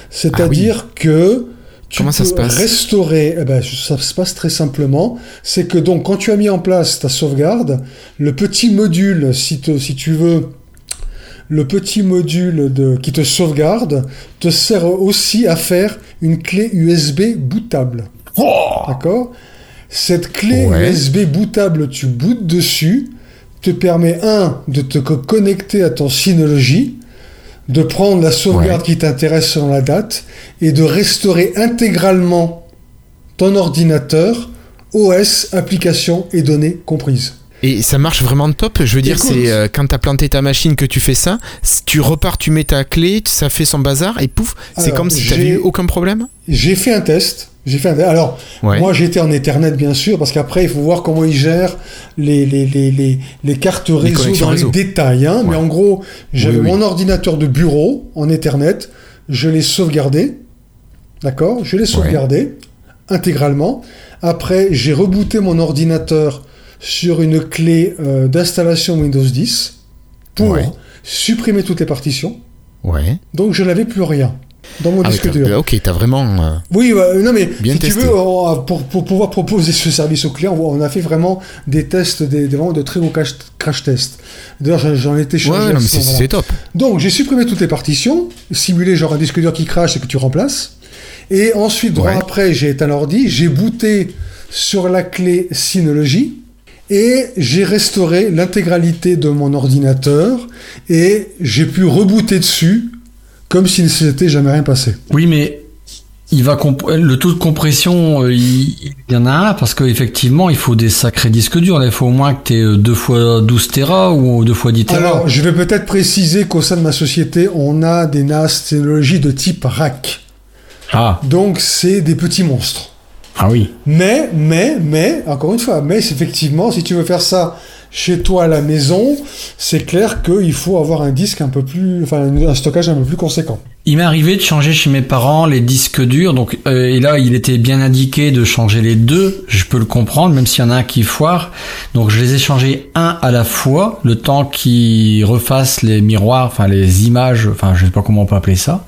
C'est-à-dire que tu Comment ça se passe restaurer, eh ben, ça se passe très simplement. C'est que donc, quand tu as mis en place ta sauvegarde, le petit module, si, te- si tu veux, le petit module de, qui te sauvegarde te sert aussi à faire une clé USB bootable. D'accord? Cette clé Ouais. USB bootable, tu bootes dessus, te permet, un, de te co- connecter à ton Synology, de prendre la sauvegarde Ouais. qui t'intéresse selon la date, et de restaurer intégralement ton ordinateur, OS, applications et données comprises. Et ça marche vraiment top. Je veux dire, c'est euh, quand t'as planté ta machine que tu fais ça, tu repars, tu mets ta clé, ça fait son bazar et pouf, c'est comme si t'avais j'ai- eu aucun problème? J'ai fait un test. J'ai fait un. Alors, Ouais. moi, j'étais en Ethernet, bien sûr, parce qu'après, il faut voir comment ils gèrent les, les, les, les, les cartes réseau dans réseau. les détails. Hein. Mais en gros, j'avais Oui, oui. mon ordinateur de bureau en Ethernet. Je l'ai sauvegardé. D'accord Je l'ai sauvegardé intégralement. Après, j'ai rebooté mon ordinateur sur une clé euh, d'installation Windows 10 pour supprimer toutes les partitions. Donc, je n'avais plus rien dans mon Ah, disque dur. ok, t'as vraiment. euh, Oui, bah, non mais Bien si testé. tu veux, on- pour, pour pouvoir proposer ce service aux clients, on a fait vraiment des tests, des, des- vraiment de très gros crash, crash tests. D'ailleurs, j'en- Ouais, chargé. ouais, non, mais c'est c'est top. Donc, j'ai supprimé toutes les partitions, simulé genre un disque dur qui crache et que tu remplaces. Et ensuite, droit Ouais. après, j'ai éteint l'ordi, j'ai booté sur la clé Synology et j'ai restauré l'intégralité de mon ordinateur et j'ai pu rebooter dessus comme s'il ne s'était jamais rien passé. Oui, mais il va le taux de compression, euh, il, y en a un parce qu'effectivement, il faut des sacrés disques durs. Il faut au moins que tu aies 2 fois 12 Tera ou 2 fois 10 Tera. Alors, je vais peut-être préciser qu'au sein de ma société, on a des NAS technologie de type rack. Ah. Donc, c'est des petits monstres. Ah oui. Mais, mais, mais, encore une fois, mais effectivement, si tu veux faire ça chez toi à la maison, c'est clair qu'il faut avoir un disque un peu plus, enfin, un stockage un peu plus conséquent. Il m'est arrivé de changer chez mes parents les disques durs, donc euh, et là il était bien indiqué de changer les deux. Je peux le comprendre, même s'il y en a un qui foire. Donc je les ai changés un à la fois, le temps qu'ils refassent les miroirs, enfin les images, enfin je sais pas comment on peut appeler ça.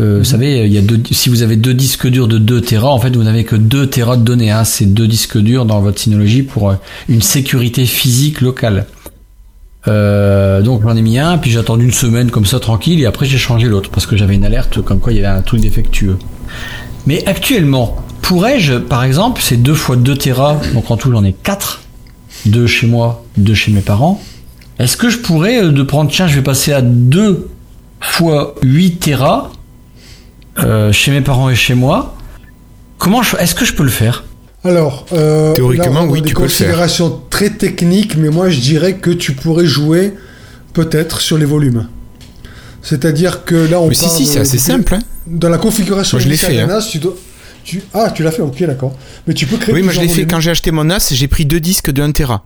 Euh, Vous mhm. savez, il y a deux, si vous avez deux disques durs de 2 Tera, en fait, vous n'avez que 2 Tera de données. Hein. C'est deux disques durs dans votre Synology pour euh, une sécurité physique locale. Euh, donc j'en ai mis un, puis j'ai attendu une semaine comme ça tranquille, et après j'ai changé l'autre parce que j'avais une alerte comme quoi il y avait un truc défectueux. Mais actuellement, pourrais-je, par exemple, c'est 2 fois 2 Tera, donc en tout j'en ai 4, 2 chez moi, 2 chez mes parents. Est-ce que je pourrais de prendre, tiens, je vais passer à 2 fois 8 Tera euh, chez mes parents et chez moi Comment est-ce que je peux le faire? Alors, euh, théoriquement, oui, tu peux le faire. considérations très techniques, mais moi je dirais que tu pourrais jouer peut-être sur les volumes. C'est-à-dire que là, on mais si, si, c'est assez simple. Hein. Dans la configuration je l'ai fait. Hein. tu dois, tu... Ah, tu l'as fait, ok, d'accord. Mais tu peux créer. Oui, moi je l'ai fait quand j'ai acheté mon NAS, j'ai pris deux disques de 1 Tera.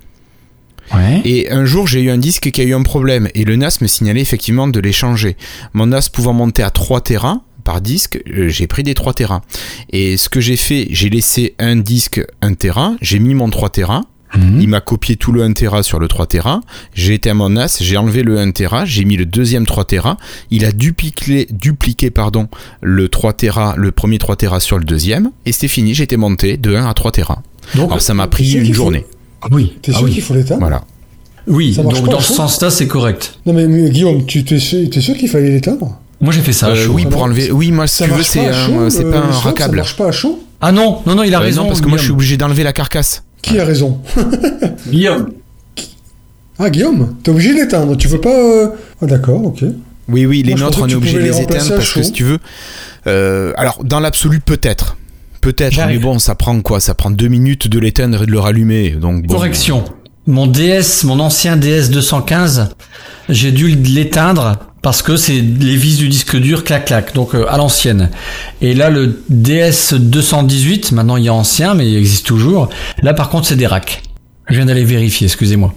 Ouais. Et un jour, j'ai eu un disque qui a eu un problème et le NAS me signalait effectivement de les changer. Mon NAS pouvant monter à 3 Tera, par disque, euh, j'ai pris des 3 Tera. Et ce que j'ai fait, j'ai laissé un disque 1 Tera, j'ai mis mon 3 Tera, mhm. il m'a copié tout le 1 Tera sur le 3 Tera. J'ai été à mon NAS, j'ai enlevé le 1 Tera, j'ai mis le deuxième 3 Tera. Il a dupliqué, dupliqué pardon, le 3 Tera, le premier 3 Tera sur le deuxième. Et c'était fini, j'étais monté de 1 à 3 Tera. Donc, Alors ça m'a pris une journée. Ah oui. T'es sûr ah qu'il faut l'éteindre Voilà. Oui, donc dans ce sens-là, c'est correct. Non mais, Guillaume, tu es sûr, sûr qu'il fallait l'éteindre? Moi j'ai fait ça. Euh, oui, pour enlever. Oui, moi si tu veux, c'est c'est pas un racable. Ça marche pas à chaud? Ah non, non, non, il a raison. parce que moi je suis obligé d'enlever la carcasse. Qui a raison? <laughs> Guillaume. Ah Guillaume, t'es obligé d'éteindre. Tu veux pas euh, Ah d'accord, ok. Oui, oui, les nôtres on est obligé de les éteindre parce que si tu veux. Euh, alors dans l'absolu peut-être. Peut-être, mais bon, ça prend quoi? Ça prend deux minutes de l'éteindre et de le rallumer. Donc, Correction. Mon DS, mon ancien DS 215, j'ai dû l'éteindre parce que c'est les vis du disque dur clac clac donc euh, à l'ancienne. Et là le DS 218 maintenant il est ancien mais il existe toujours. Là par contre c'est des racks. Je viens d'aller vérifier excusez-moi.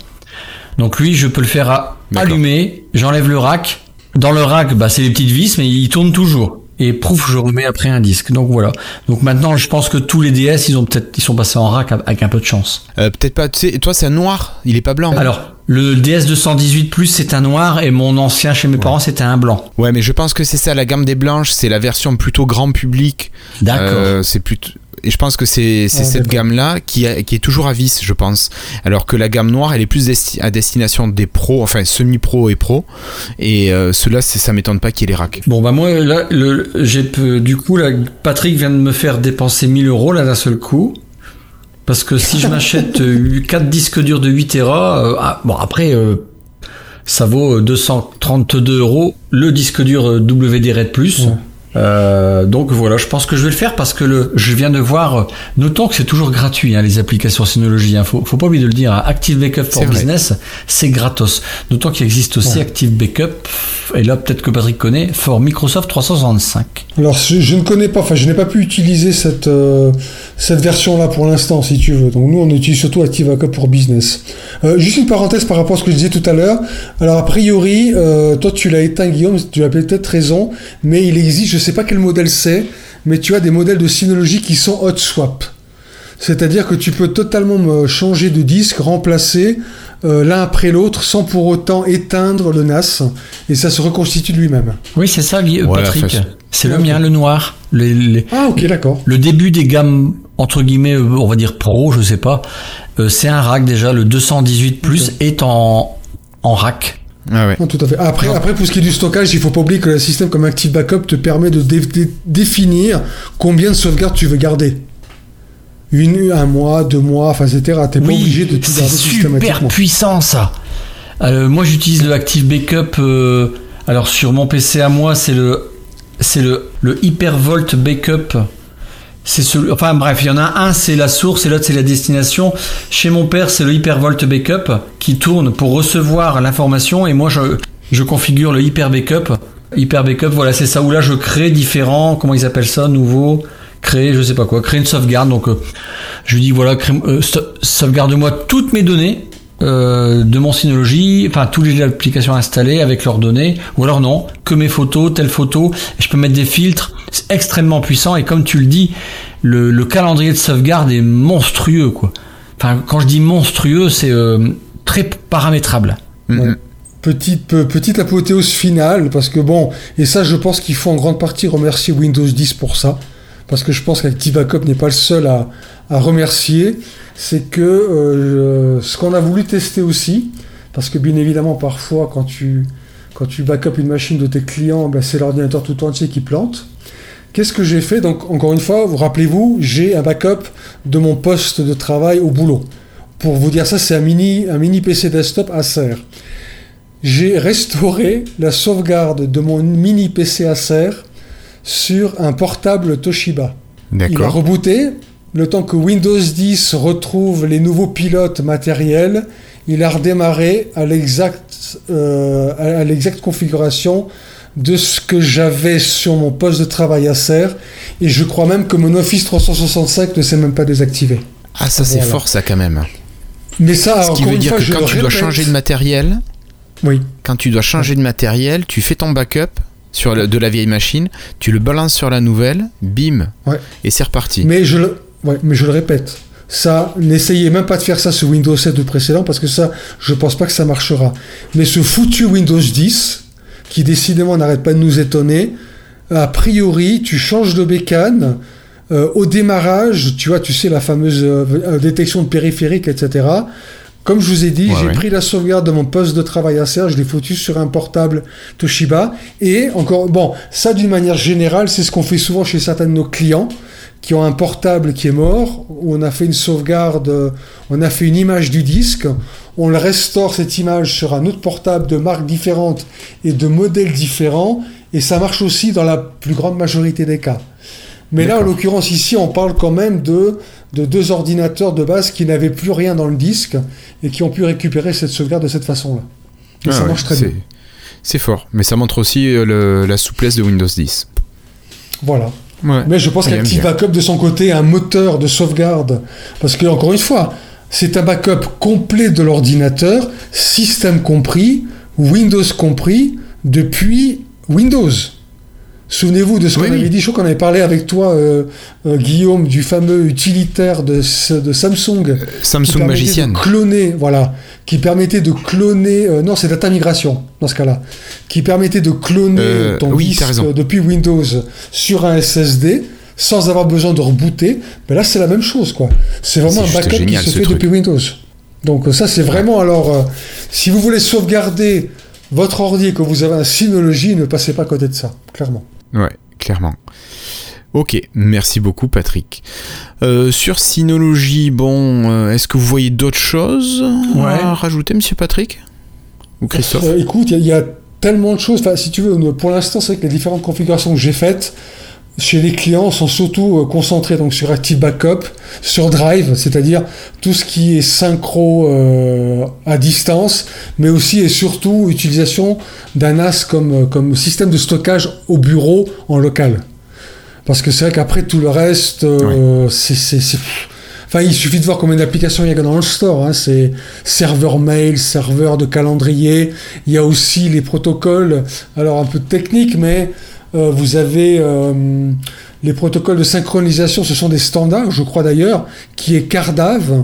Donc lui je peux le faire allumer. J'enlève le rack. Dans le rack bah c'est les petites vis mais il tourne toujours et prouf je remets après un disque donc voilà donc maintenant je pense que tous les DS ils ont peut-être ils sont passés en rack avec un peu de chance euh, peut-être pas tu sais toi c'est un noir il est pas blanc alors le DS 218 Plus c'est un noir et mon ancien chez mes parents c'était un blanc. Ouais, mais je pense que c'est ça la gamme des blanches, c'est la version plutôt grand public. D'accord. Euh, c'est plutôt et je pense que c'est cette gamme-là qui, qui est toujours à vis, je pense. Alors que la gamme noire, elle est plus à destination des pros, enfin semi-pro et pro. Et euh, ceux-là, ça m'étonne pas qu'il y ait les racks. Bon, bah moi, là, le, du coup, là, Patrick vient de me faire dépenser 1000 euros là d'un seul coup. Parce que si je m'achète 4 euh, disques durs de 8 Tera, euh, ah, bon après euh, ça vaut 232 euros le disque dur WD Red Plus. Euh, donc voilà, je pense que je vais le faire parce que le, je viens de voir, notons que c'est toujours gratuit hein, les applications Synology. Hein, faut, faut pas oublier de le dire. Hein. Active Backup for Business, c'est gratos. Notons qu'il existe aussi Active Backup, et là peut-être que Patrick connaît, for Microsoft 365. Alors je, ne connais pas, enfin je n'ai pas pu utiliser cette euh, cette version-là pour l'instant, si tu veux. Donc nous on utilise surtout Active Backup pour Business. Euh, juste une parenthèse par rapport à ce que je disais tout à l'heure. Alors a priori, toi tu l'as éteint Guillaume, tu as peut-être raison, mais il existe, je sais pas quel modèle c'est, mais tu as des modèles de Synology qui sont hot swap. C'est-à-dire que tu peux totalement changer de disque, remplacer euh, l'un après l'autre sans pour autant éteindre le NAS et ça se reconstitue lui-même. Oui, c'est ça, Patrick. c'est le mien, le noir. Ah, ok, d'accord. Le début des gammes, entre guillemets, euh, on va dire pro, je sais pas. Euh, c'est un rack déjà, le 218 Plus est en, en rack. Ah ouais. tout à fait. Après, après, pour ce qui est du stockage, il faut pas oublier que le système comme Active Backup te permet de définir combien de sauvegardes tu veux garder. une, un mois, deux mois, enfin, etc. T'es pas obligé de tout garder C'est systématiquement. super puissant ça. Euh, moi j'utilise le Active Backup. euh, alors sur mon PC à moi, c'est le c'est le, le Hypervolt Backup. C'est celui, enfin bref, il y en a un, c'est la source et l'autre c'est la destination. Chez mon père, c'est le Hypervolt Backup qui tourne pour recevoir l'information et moi je, je configure le Hyper Backup. Hyper Backup, voilà, c'est ça où là je crée différents, comment ils appellent ça, nouveau, créer, je sais pas quoi, créer une sauvegarde. Donc euh, je lui dis voilà, crée- euh, sau- sauvegarde-moi toutes mes données euh, de mon Synology, enfin toutes les applications installées avec leurs données, ou alors non, que mes photos, telle photo, je peux mettre des filtres, c'est extrêmement puissant, et comme tu le dis, le, le calendrier de sauvegarde est monstrueux, quoi. Enfin, quand je dis monstrueux, c'est euh, très paramétrable. Mhm. Petite, pe- petite apothéose finale, parce que bon, et ça je pense qu'il faut en grande partie remercier Windows 10 pour ça, parce que je pense qu'Active Backup n'est pas le seul à, à remercier, c'est que euh, ce qu'on a voulu tester aussi, parce que bien évidemment parfois quand tu, quand tu backup une machine de tes clients, ben, c'est l'ordinateur tout entier qui plante. Qu'est-ce que j'ai fait? Donc encore une fois, vous rappelez-vous, j'ai un backup de mon poste de travail au boulot. Pour vous dire ça, c'est un mini, un mini PC desktop Acer j'ai restauré la sauvegarde de mon mini PC Acer sur un portable Toshiba. Il a D'accord. rebooté. Le temps que Windows 10 retrouve les nouveaux pilotes matériels, il a redémarré à l'exacte euh, à à configuration de ce que j'avais sur mon poste de travail Acer. Et je crois même que mon Office 365 ne s'est même pas désactivé. Ah, ça c'est Voilà. fort ça quand même. Mais ça, Ce qui veut dire fois, que quand tu dois changer de matériel, Oui. quand tu dois changer de matériel, tu fais ton backup sur le- de la vieille machine, tu le balances sur la nouvelle, bim, Ouais. et c'est reparti. Mais je le, ouais, mais je le répète. Ça, n'essayez même pas de faire ça sur Windows 7 ou précédent parce que ça, je pense pas que ça marchera. Mais ce foutu Windows 10, qui décidément n'arrête pas de nous étonner, a priori, tu changes de bécane. euh, au démarrage, tu vois, tu sais, la fameuse euh, détection de périphérique, etc. Comme je vous ai dit, Ouais, j'ai ouais. pris la sauvegarde de mon poste de travail à serre, je l'ai foutu sur un portable Toshiba. Et encore, bon, ça d'une manière générale, c'est ce qu'on fait souvent chez certains de nos clients qui ont un portable qui est mort, où on a fait une sauvegarde, euh, on a fait une image du disque, on le restaure cette image sur un autre portable de marques différentes et de modèles différents, et ça marche aussi dans la plus grande majorité des cas. Mais là, en l'occurrence, ici, on parle quand même de, de deux ordinateurs de base qui n'avaient plus rien dans le disque et qui ont pu récupérer cette sauvegarde de cette façon-là. Et Ah ça ouais, marche très c'est- bien. C'est fort, mais ça montre aussi euh, le- la souplesse de Windows 10. Voilà. Ouais. Mais je pense J'aime qu'Active. Backup, de son côté, a un moteur de sauvegarde. Parce que, encore une fois, c'est un backup complet de l'ordinateur, système compris, Windows compris, depuis Windows. Souvenez-vous de ce qu'on Oui, avait dit, je crois qu'on avait parlé avec toi, euh, euh, Guillaume, du fameux utilitaire de, Samsung. qui Samsung de cloner, voilà, qui permettait de cloner, euh, non, c'est data migration dans ce cas-là, qui permettait de cloner Euh, ton oui, disque depuis Windows sur un SSD sans avoir besoin de rebooter. Mais là, c'est la même chose, quoi. C'est vraiment un backup génial, qui se fait truc. depuis Windows. Donc euh, ça, c'est vraiment alors, euh, si vous voulez sauvegarder votre ordi et que vous avez un Synology, ne passez pas à côté de ça, clairement. Ouais, clairement. Ok, merci beaucoup Patrick. Euh, sur Synology, bon, euh, est-ce que vous voyez d'autres choses Ouais. à rajouter, monsieur Patrick Ou Christophe Euh, écoute, il y a- il y, a tellement de choses. Enfin, si tu veux, pour l'instant, c'est vrai que les différentes configurations que j'ai faites chez les clients sont surtout euh, concentrées donc sur Active Backup, sur Drive, c'est-à-dire tout ce qui est synchro euh, à distance, mais aussi et surtout utilisation d'un NAS comme, euh, comme système de stockage au bureau en local. Parce que c'est vrai qu'après tout le reste, euh, c'est Enfin, il suffit de voir combien d'applications il y a dans le store. hein. C'est serveur mail, serveur de calendrier. Il y a aussi les protocoles, alors un peu technique, mais euh, vous avez euh, les protocoles de synchronisation. Ce sont des standards, je crois d'ailleurs, qui est Cardav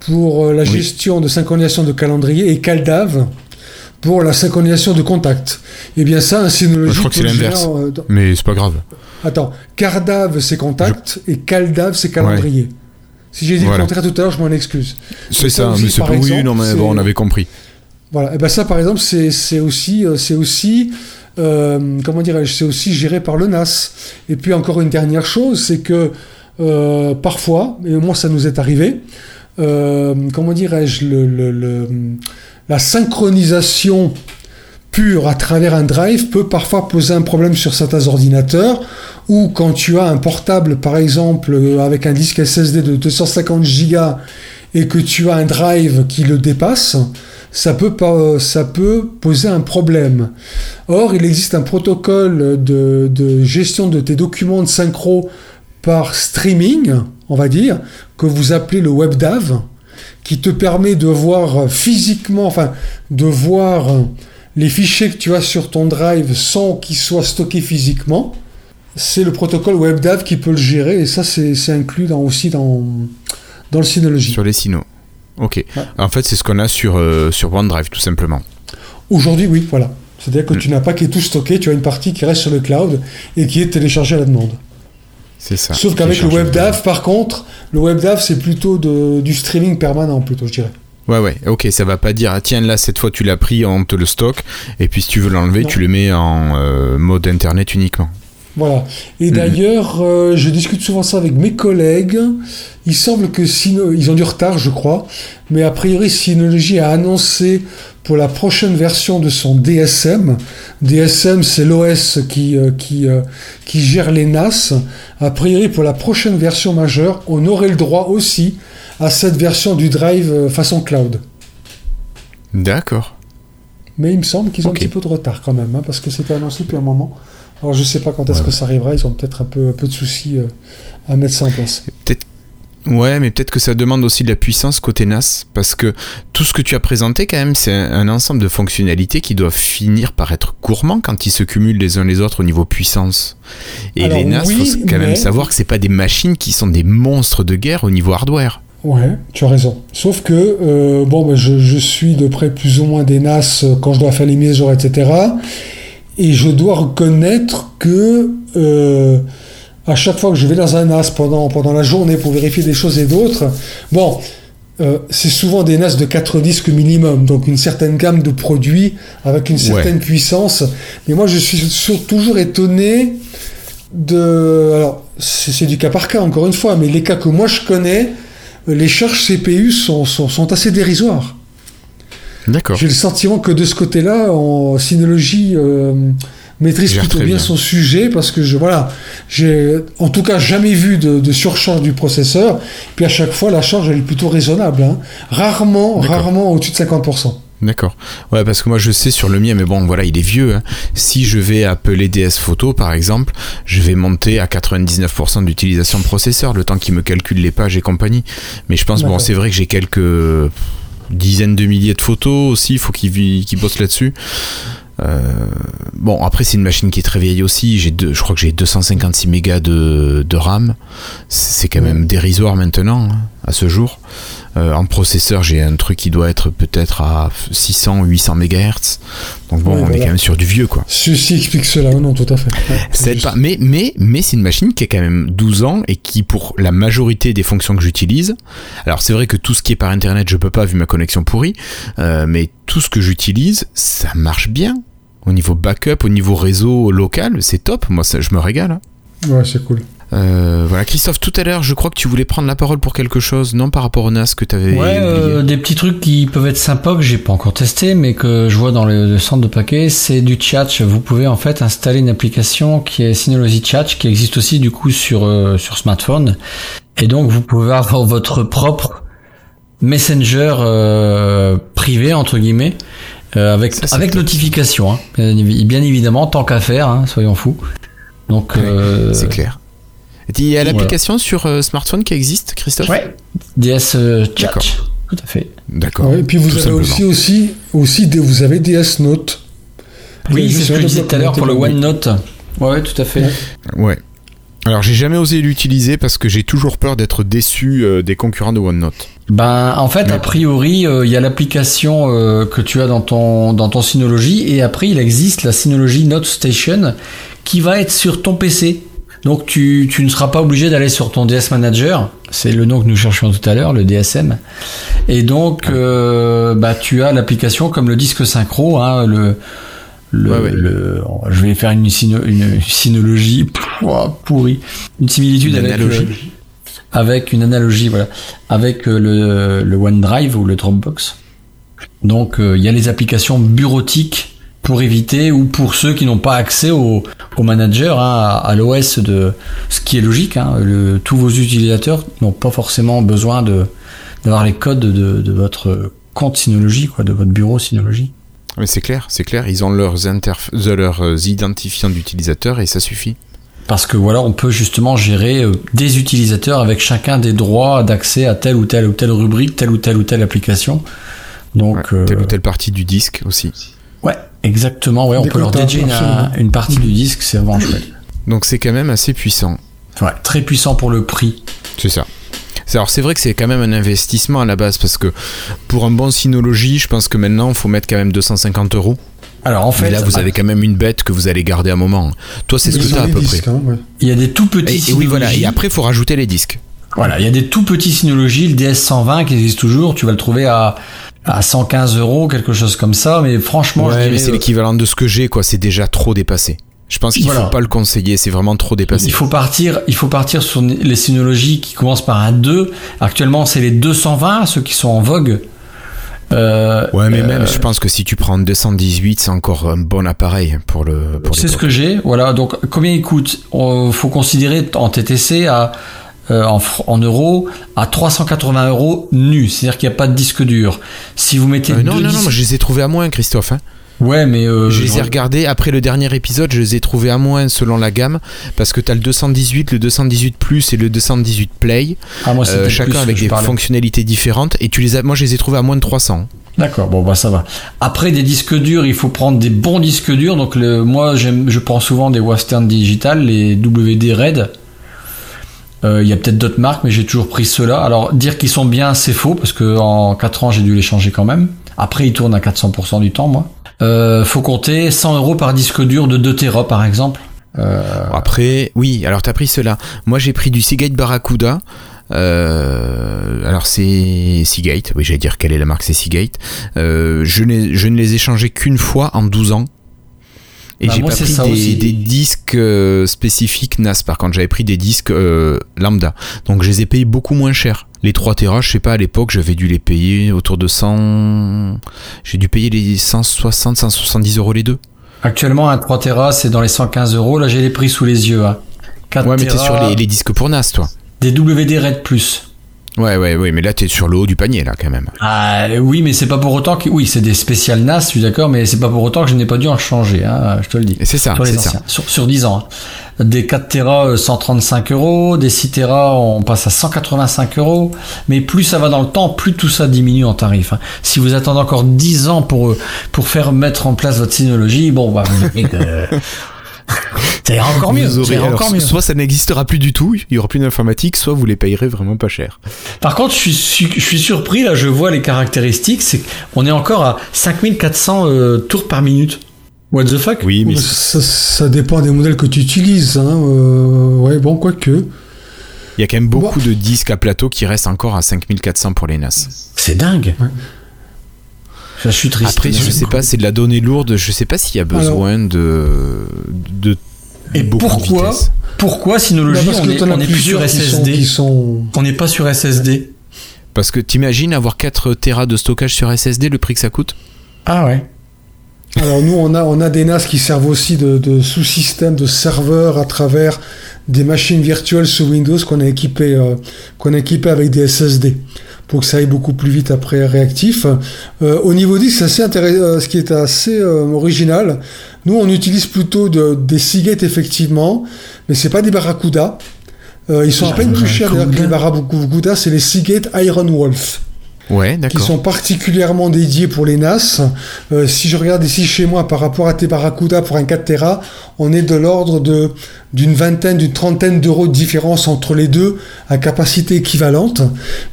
pour euh, la Oui. gestion de synchronisation de calendrier et Caldav pour la synchronisation de contact. Et bien ça, un Synology Je crois que c'est l'inverse. dans- Mais c'est pas grave. Attends, Cardav c'est contact et Caldav c'est calendrier. Si j'ai dit Voilà. le contraire tout à l'heure, je m'en excuse. C'est ça ça, aussi, mais c'est pas oui, non mais bon, on avait compris. Voilà. Et ben ça, par exemple, c'est aussi, c'est aussi, euh, comment dirais-je, c'est aussi géré par le NAS. Et puis encore une dernière chose, c'est que euh, parfois, et moi ça nous est arrivé, euh, comment dirais-je, la synchronisation pure à travers un drive peut parfois poser un problème sur certains ordinateurs, ou quand tu as un portable par exemple avec un disque SSD de 250 Go et que tu as un drive qui le dépasse, ça peut, poser un problème. Or, il existe un protocole de, gestion de tes documents de synchro par streaming, on va dire, que vous appelez le WebDAV, qui te permet de voir physiquement, enfin, de voir les fichiers que tu as sur ton drive sans qu'ils soient stockés physiquement. C'est le protocole WebDAV qui peut le gérer, et ça, c'est inclus aussi dans, dans le Synology. Sur les Synos. Ok. Ouais. En fait, c'est ce qu'on a sur, euh, sur OneDrive, tout simplement. Aujourd'hui, oui, voilà. C'est-à-dire que mm. tu n'as pas qui est tout stocké, tu as une partie qui reste sur le cloud et qui est téléchargée à la demande. C'est ça. Sauf qu'avec le WebDAV, par contre, le WebDAV, c'est plutôt de, du streaming permanent, plutôt, je dirais. Ouais, ouais, ok, ça va pas dire, ah, tiens, là, cette fois, tu l'as pris, on te le stocke, et puis si tu veux l'enlever, tu le mets en euh, mode internet uniquement. Voilà. Et Mhm. d'ailleurs, euh, je discute souvent ça avec mes collègues. Il semble que ils ont du retard, je crois, mais a priori, Synology a annoncé pour la prochaine version de son DSM. DSM, c'est l'OS qui, euh, qui, euh, qui gère les NAS. A priori, pour la prochaine version majeure, on aurait le droit aussi à cette version du drive façon cloud. D'accord. Mais il me semble qu'ils ont un petit peu de retard quand même, hein, parce que c'était annoncé depuis un moment. Alors je sais pas quand est-ce Ouais. que ça arrivera, ils ont peut-être un peu, un peu de soucis euh, à mettre ça en place. Peut-être. Ouais, mais peut-être que ça demande aussi de la puissance côté NAS, parce que tout ce que tu as présenté, quand même, c'est un, un ensemble de fonctionnalités qui doivent finir par être gourmands quand ils se cumulent les uns les autres au niveau puissance. Et Alors, les NAS, oui, faut quand mais- même savoir que c'est pas des machines qui sont des monstres de guerre au niveau hardware. Ouais, tu as raison. Sauf que, euh, bon, ben, je, je suis de près plus ou moins des NAS euh, quand je dois faire les jour, etc. Et je dois reconnaître que euh, à chaque fois que je vais dans un NAS pendant, pendant la journée pour vérifier des choses et d'autres, bon, euh, c'est souvent des NAS de 4 disques minimum, donc une certaine gamme de produits avec une certaine puissance. Mais moi, je suis sur- toujours étonné de... Alors, c'est du cas par cas, encore une fois, mais les cas que moi je connais, les charges CPU sont, sont, sont assez dérisoires. D'accord. J'ai le sentiment que de ce côté-là, en Synology euh, maîtrise plutôt bien, bien. son sujet parce que je voilà, j'ai en tout cas jamais vu de, de surcharge du processeur. Puis à chaque fois, la charge elle est plutôt raisonnable. hein. Rarement, rarement au-dessus de 50%. D'accord. Ouais, parce que moi je sais sur le mien, mais bon, voilà, il est vieux. hein. Si je vais appeler DS Photo, par exemple, je vais monter à 99% d'utilisation de processeur, le temps qu'il me calcule les pages et compagnie. Mais je pense, bon, c'est vrai que j'ai quelques dizaines de milliers de photos aussi, il faut qu'il qu'il bosse là-dessus. Euh, bon, après, c'est une machine qui est très vieille aussi. J'ai je crois que j'ai 256 mégas de, de RAM. C'est quand même dérisoire maintenant, hein, à ce jour. Euh, en processeur, j'ai un truc qui doit être peut-être à 600 800 MHz. Donc bon, Ouais, on est quand même sur du vieux, quoi. Ceci explique cela, non, tout à fait. Ouais, pas. Mais, mais, mais c'est une machine qui a quand même 12 ans et qui, pour la majorité des fonctions que j'utilise, alors c'est vrai que tout ce qui est par internet, je peux pas vu ma connexion pourrie, euh, mais tout ce que j'utilise, ça marche bien. Au niveau backup, au niveau réseau local, c'est top. Moi, ça, je me régale. hein. Ouais, c'est cool. Euh, voilà, Christophe, tout à l'heure, je crois que tu voulais prendre la parole pour quelque chose, non par rapport au NAS que tu avais Ouais, euh, des petits trucs qui peuvent être sympas que j'ai pas encore testé, mais que je vois dans le, le centre de paquet, c'est du chat. Vous pouvez en fait installer une application qui est Synology Chat, qui existe aussi du coup sur euh, sur smartphone, et donc vous pouvez avoir votre propre messenger euh, privé entre guillemets. euh, avec Ça, avec notification, hein. bien, évi- bien évidemment, tant qu'à faire, hein, soyons fous. Donc, euh, C'est clair. Il y a l'application sur euh, smartphone qui existe, Christophe Ouais, DS euh, Chat, D'accord. tout à fait. D'accord. Ouais, et puis vous Tout avez simplement. aussi, aussi, aussi des, vous avez DS Note. Oui, c'est ce que je disais tout à l'heure pour le OneNote. Ouais, ouais, tout à fait. Ouais. Ouais. Alors j'ai jamais osé l'utiliser parce que j'ai toujours peur d'être déçu euh, des concurrents de OneNote. Ben, en fait, Ouais. a priori, euh, il y a l'application euh, que tu as dans ton dans ton Synology et après il existe la Synology Note Station qui va être sur ton PC. Donc tu, tu ne seras pas obligé d'aller sur ton DS Manager, c'est le nom que nous cherchions tout à l'heure, le DSM. Et donc euh, bah tu as l'application comme le disque synchro, hein, le le, Ouais, ouais. le- je vais faire une, une ouah, pourrie, une similitude Une avec analogie. le- avec une analogie, voilà, avec euh, le, le OneDrive ou le Dropbox. Donc euh, il y a les applications bureautiques pour éviter ou pour ceux qui n'ont pas accès au, au manager, hein, à, l'OS de ce qui est logique. Hein, le, tous vos utilisateurs n'ont pas forcément besoin de d'avoir les codes de, de votre compte Synology, quoi, de votre bureau Synology. Mais c'est clair, c'est clair. Ils ont leurs, interf leurs identifiants d'utilisateurs et ça suffit. Parce que voilà, on peut justement gérer euh, des utilisateurs avec chacun des droits d'accès à telle ou telle ou telle rubrique, telle ou telle ou telle application. Donc, ouais, telle ou telle partie du disque aussi. Ouais, exactement. Ouais, on peut leur dédier une, une, partie du disque, c'est vraiment chouette. Donc c'est quand même assez puissant. Ouais, très puissant pour le prix. C'est ça. Alors c'est vrai que c'est quand même un investissement à la base parce que pour un bon Synology, je pense que maintenant il faut mettre quand même 250 euros. Alors en fait, Mais là vous avez quand même une bête que vous allez garder un moment. Toi c'est ce que tu as à peu disques, près. hein, ouais. il y a des tout petits Et, et oui voilà. Et après il faut rajouter les disques. Voilà, il y a des tout petits Synology, le DS120 qui existe toujours. Tu vas le trouver à à 115 euros, quelque chose comme ça. Mais franchement, je Ouais, dirais, mais c'est euh, l'équivalent de ce que j'ai quoi. C'est déjà trop dépassé. Je pense qu'il Voilà. faut pas le conseiller. C'est vraiment trop dépassé. Il faut partir, il faut partir sur les synologies qui commencent par un 2. Actuellement, c'est les 220, ceux qui sont en vogue. Euh, Ouais, mais euh, même, je pense que si tu prends 218, c'est encore un bon appareil pour le. Pour c'est ce que j'ai. Voilà. Donc, combien il coûte? Il faut considérer en TTC à euh, en, euros à 380 euros nu. C'est-à-dire qu'il n'y a pas de disque dur. Si vous mettez Euh, non, deux non, non, moi, je les ai trouvés à moins, Christophe. hein. ouais, mais euh, je les ai regardés après le dernier épisode, je les ai trouvés à moins selon la gamme, parce que tu as le 218, le 218 Plus et le 218 Play, ah, moi, euh, chacun avec des parlais. fonctionnalités différentes, et tu les as, moi je les ai trouvés à moins de 300. D'accord, bon bah ça va. Après des disques durs, il faut prendre des bons disques durs. Donc le, moi je prends souvent des Western Digital, les WD Red. Euh, Il y a peut-être d'autres marques, mais j'ai toujours pris ceux-là. Alors dire qu'ils sont bien, c'est faux parce que en 4 ans j'ai dû les changer quand même. Après ils tournent à 400% du temps, moi. Euh, faut compter 100 euros par disque dur de 2 Tera par exemple. Euh, Après, oui, alors t'as pris cela. Moi j'ai pris du Seagate Barracuda. Euh, alors c'est Seagate, oui j'allais dire quelle est la marque, c'est Seagate. Euh, je, je ne les ai changés qu'une fois en 12 ans. Et Bah, j'ai pas pris ça des, aussi. des disques euh, spécifiques NAS par contre, j'avais pris des disques euh, lambda. Donc je les ai payés beaucoup moins cher. Les 3 Tera, je sais pas, à l'époque j'avais dû les payer autour de 100... J'ai dû payer les 160, 170 euros les deux. actuellement un 3 Tera c'est dans les 115 euros. Là j'ai les prix sous les yeux. Hein. 4 Ouais mais t'es sur les, les disques pour NAS toi. des WD Red Plus. Ouais ouais ouais, mais là t'es sur le haut du panier là quand même. Ah oui, mais c'est pas pour autant que oui, c'est des spéciales NAS, je suis d'accord, mais c'est pas pour autant que je n'ai pas dû en changer, hein, je te le dis. C'est ça, sur les ça. sur, sur 10 ans. hein. Des 4 Tera euh, 135 euros, des 6 Tera on passe à 185 euros, mais plus ça va dans le temps, plus tout ça diminue en tarif. hein. Si vous attendez encore 10 ans pour euh, pour faire mettre en place votre synologie, bon bah vous que <laughs> <laughs> ça ira encore mieux. Aurez- ça ira alors, encore mieux. Soit ça n'existera plus du tout, il y aura plus d'informatique, soit vous les payerez vraiment pas cher. Par contre, je suis, su- je suis surpris, là, je vois les caractéristiques, c'est qu'on est encore à 5400 euh, tours par minute. What the fuck? Oui, mais Ça, ça dépend des modèles que tu utilises. Hein. euh, ouais, bon, quoique. il y a quand même beaucoup de disques à plateau qui restent encore à 5400 pour les NAS. C'est dingue. Ouais. Je suis triste. Après, je sais pas, c'est de la donnée lourde, je sais pas s'il y a besoin de, de Et beaucoup de pourquoi vitesse. Pourquoi Synology, Non, parce on que est, t'en as on est plus sur plusieurs qui sont- SSD qui sont- On n'est pas sur SSD. Parce que t'imagines avoir 4 Tera de stockage sur SSD, le prix que ça coûte? Ah ouais. Alors nous, on a, on a des NAS qui servent aussi de, de sous-système de serveurs à travers des machines virtuelles sous Windows qu'on a équipées euh, qu'on a équipé avec des SSD pour que ça aille beaucoup plus vite après réactif. Euh, au niveau disque, c'est assez intéressant, ce qui est assez euh, original. Nous, on utilise plutôt de- des Seagate effectivement, mais c'est pas des Barracuda. Euh, ils sont à peine plus chers d'ailleurs que les Barracuda, c'est les Seagate Iron Wolf Ouais, qui sont particulièrement dédiés pour les NAS. Euh, si je regarde ici chez moi par rapport à tes Barracuda pour un 4 Tera, on est de l'ordre de d'une vingtaine, d'une trentaine d'euros de différence entre les deux à capacité équivalente.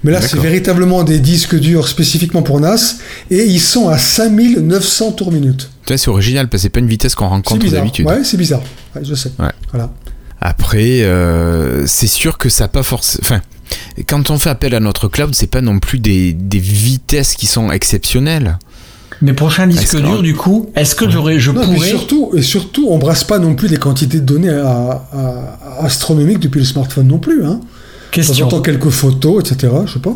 Mais là, c'est véritablement des disques durs spécifiquement pour NAS et ils sont à 5900 tours minute. C'est original parce que c'est pas une vitesse qu'on rencontre d'habitude. Ouais, c'est bizarre. Ouais, je sais. Ouais. Voilà. Après, euh, c'est sûr que ça n'a pas forcément. Enfin, quand on fait appel à notre cloud, c'est pas non plus des, des vitesses qui sont exceptionnelles. Mes prochains disques durs, du coup, est-ce que j'aurais, je Non, et pourrais. surtout, et surtout, on brasse pas non plus des quantités de données à- astronomiques depuis le smartphone non plus. Hein. Question. J'entends quelques photos, etc. Je sais pas.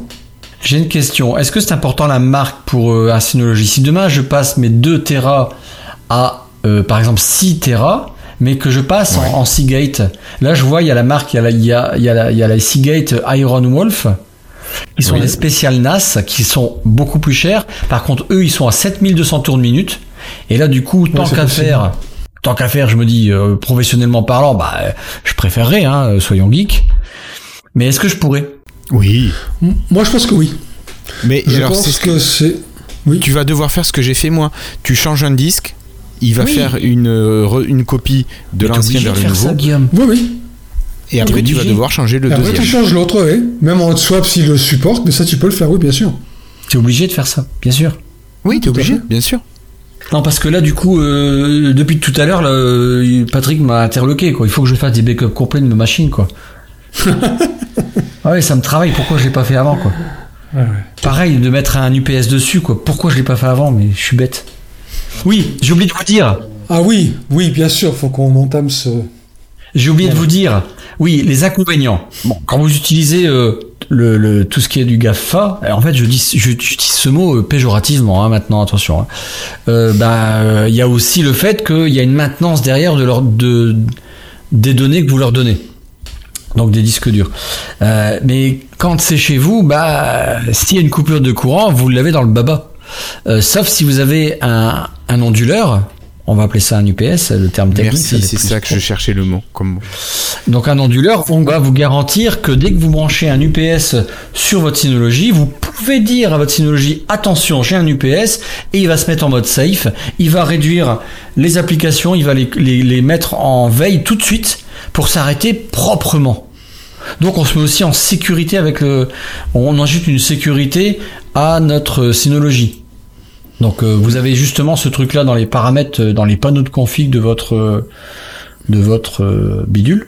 J'ai une question. Est-ce que c'est important la marque pour euh, un Synology Si demain je passe mes 2 Tera à, euh, par exemple, 6 Tera, mais que je passe Ouais. en, en Seagate, là je vois, il y a la marque, il y a la, il y a, il y a la, il y a la Seagate Iron Wolf, qui sont Oui. des spéciales NAS, qui sont beaucoup plus chers. Par contre, eux, ils sont à 7200 tours de minute. Et là, du coup, tant qu'à faire, tant qu'à faire, je me dis, euh, professionnellement parlant, bah, euh, je préférerais, hein, euh, soyons geeks. Mais est-ce que je pourrais? Oui. Moi, je pense que oui. Mais Je alors, pense ce que c'est. Oui. tu vas devoir faire ce que j'ai fait moi. Tu changes un disque, il va Oui. faire une, euh, une copie de l'ancien vers de le faire nouveau. ça, Guillaume. Oui, oui. Et après, tu vas devoir changer le Et après, tu deuxième. changes l'autre, oui. Même en swap s'il le supporte, mais ça, tu peux le faire, oui, bien sûr. T'es obligé de faire ça, bien sûr. Oui, t'es obligé, bien sûr. Non, parce que là, du coup, euh, depuis tout à l'heure, euh, Patrick m'a interloqué, quoi. Il faut que je fasse des backups complets de ma machine, quoi. ah <laughs> ouais, ça me travaille. Pourquoi je l'ai pas fait avant, quoi Pareil, de mettre un UPS dessus, quoi. Pourquoi je l'ai pas fait avant Mais je suis bête. Oui, j'ai oublié de vous dire. Ah oui, oui, bien sûr, faut qu'on entame ce. J'ai oublié de vous dire. Oui, les inconvénients. Bon, quand vous utilisez euh, le, le- tout ce qui est du GAFA, en fait, je dis, je, j'utilise ce mot euh, péjorativement hein, maintenant. Attention. hein. Euh, bah, il y a aussi le fait qu'il y a une maintenance derrière de leur de des données que vous leur donnez. Donc des disques durs. Mais quand c'est chez vous, bah, s'il y a une coupure de courant, vous l'avez dans le baba. Sauf si vous avez un, un onduleur, on va appeler ça un UPS, le terme technique. Merci, c'est ça que je cherchais le mot. Comme... Donc un onduleur, on va vous garantir que dès que vous branchez un UPS sur votre Synology, vous pouvez dire à votre Synology attention, j'ai un UPS et il va se mettre en mode safe, il va réduire les applications, il va les, les- les mettre en veille tout de suite pour s'arrêter proprement. Donc on se met aussi en sécurité avec le on ajoute une sécurité à notre Synology. Donc euh, vous avez justement ce truc là dans les paramètres euh, dans les panneaux de config de votre euh, de votre euh, bidule.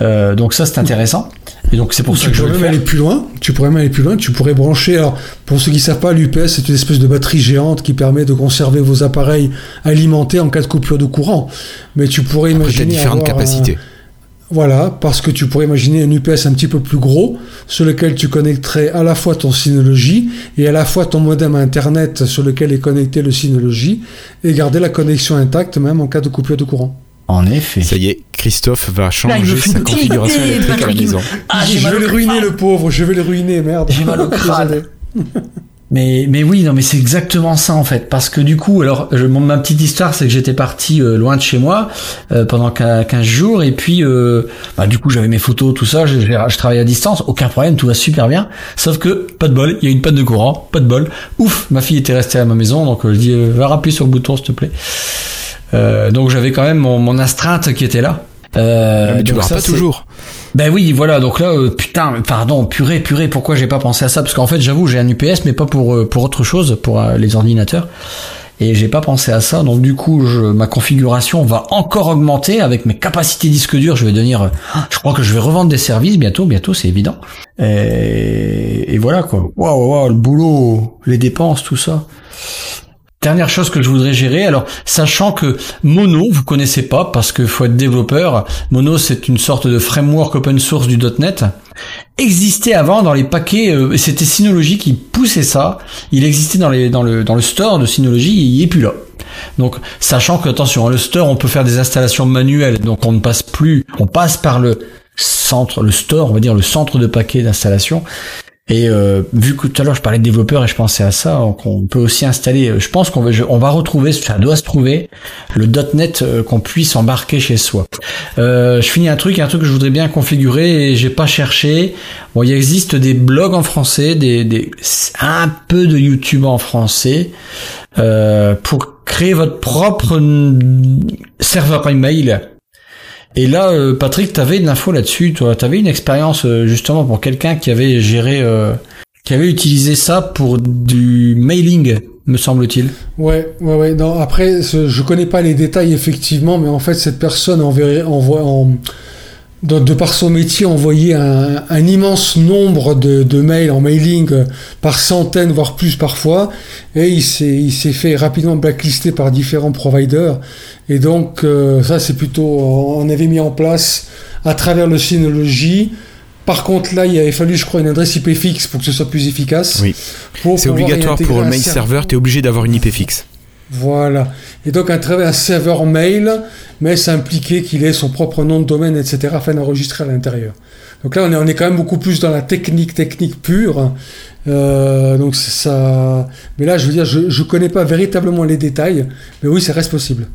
Euh, donc ça c'est intéressant. Et donc c'est pour ça tu que je pourrais vais même faire. aller plus loin. Tu pourrais même aller plus loin. Tu pourrais brancher. Alors, pour ceux qui savent pas, l'UPS c'est une espèce de batterie géante qui permet de conserver vos appareils alimentés en cas de coupure de courant. Mais tu pourrais Après, imaginer différentes avoir un- capacités. Voilà, parce que tu pourrais imaginer un UPS un petit peu plus gros, sur lequel tu connecterais à la fois ton Synology et à la fois ton modem Internet sur lequel est connecté le Synology, et garder la connexion intacte même en cas de coupure de courant. En effet. Ça y est, Christophe va changer sa configuration idée, électrique à la Patrick. maison. Ah, je vais le ruiner le pauvre, je vais le ruiner, merde. J'ai mal au <laughs> crâne. Mais, mais oui, non, mais c'est exactement ça en fait. Parce que du coup, alors, je- mon- ma petite histoire, c'est que j'étais parti euh, loin de chez moi euh, pendant quin- 15 jours. Et puis, euh, bah, du coup, j'avais mes photos, tout ça. Je, je, je travaillais à distance. Aucun problème, tout va super bien. Sauf que, pas de bol, il y a une panne de courant. Pas de bol. Ouf, ma fille était restée à ma maison. Donc, euh, je dis, euh, va rappuyer sur le bouton, s'il te plaît. Euh, donc, j'avais quand même mon, mon astreinte qui était là. Euh, Ah, mais tu donc ça, pas toujours. Ben oui, voilà. Donc là, euh, putain, pardon, purée, purée. Pourquoi j'ai pas pensé à ça? Parce qu'en fait, j'avoue, j'ai un UPS, mais pas pour euh, pour autre chose, pour euh, les ordinateurs. Et j'ai pas pensé à ça. Donc du coup, ma configuration va encore augmenter avec mes capacités disque dur. Je vais devenir, euh, je crois que je vais revendre des services bientôt, bientôt, c'est évident. Et, et voilà quoi. Waouh, waouh, le boulot, les dépenses, tout ça. Dernière chose que je voudrais gérer, alors sachant que Mono, vous connaissez pas parce que faut être développeur. Mono, c'est une sorte de framework open source du .NET. Existait avant dans les paquets, euh, c'était Synology qui poussait ça. Il existait dans les dans le dans le store de Synology, et il est plus là. Donc, sachant que attention, hein, le store, on peut faire des installations manuelles, donc on ne passe plus, on passe par le centre, le store, on va dire le centre de paquets d'installation. Et euh, vu que tout à l'heure je parlais de développeurs et je pensais à ça, on peut aussi installer. euh, Je pense qu'on va, on va retrouver, ça doit se trouver, le .NET euh, qu'on puisse embarquer chez soi. Euh, je finis un truc, un truc que je voudrais bien configurer et j'ai pas cherché. Bon, il existe des blogs en français, des, des un peu de YouTube en français euh, pour créer votre propre serveur email. Et là, euh, Patrick, t'avais de l'info là-dessus, toi. T'avais une expérience euh, justement pour quelqu'un qui avait géré, euh, qui avait utilisé ça pour du mailing, me semble-t-il. Ouais, ouais, ouais. Non, après, je connais pas les détails effectivement, mais en fait, cette personne enverrait, envoie, en, de, de par son métier, envoyait un, un immense nombre de, de mails en mailing euh, par centaines, voire plus parfois, et il s'est, il s'est fait rapidement blacklister par différents providers. Et donc, euh, ça, c'est plutôt, on avait mis en place à travers le Synology Par contre, là, il avait fallu, je crois, une adresse IP fixe pour que ce soit plus efficace. Oui. C'est obligatoire pour le mail serveur, tu es obligé d'avoir une IP fixe. Voilà. Et donc, à travers un serveur mail, mais ça impliquait qu'il ait son propre nom de domaine, etc., afin d'enregistrer à l'intérieur. Donc là, on est, on est quand même beaucoup plus dans la technique, technique pure. Euh, donc ça. Mais là, je veux dire, je ne connais pas véritablement les détails, mais oui, ça reste possible.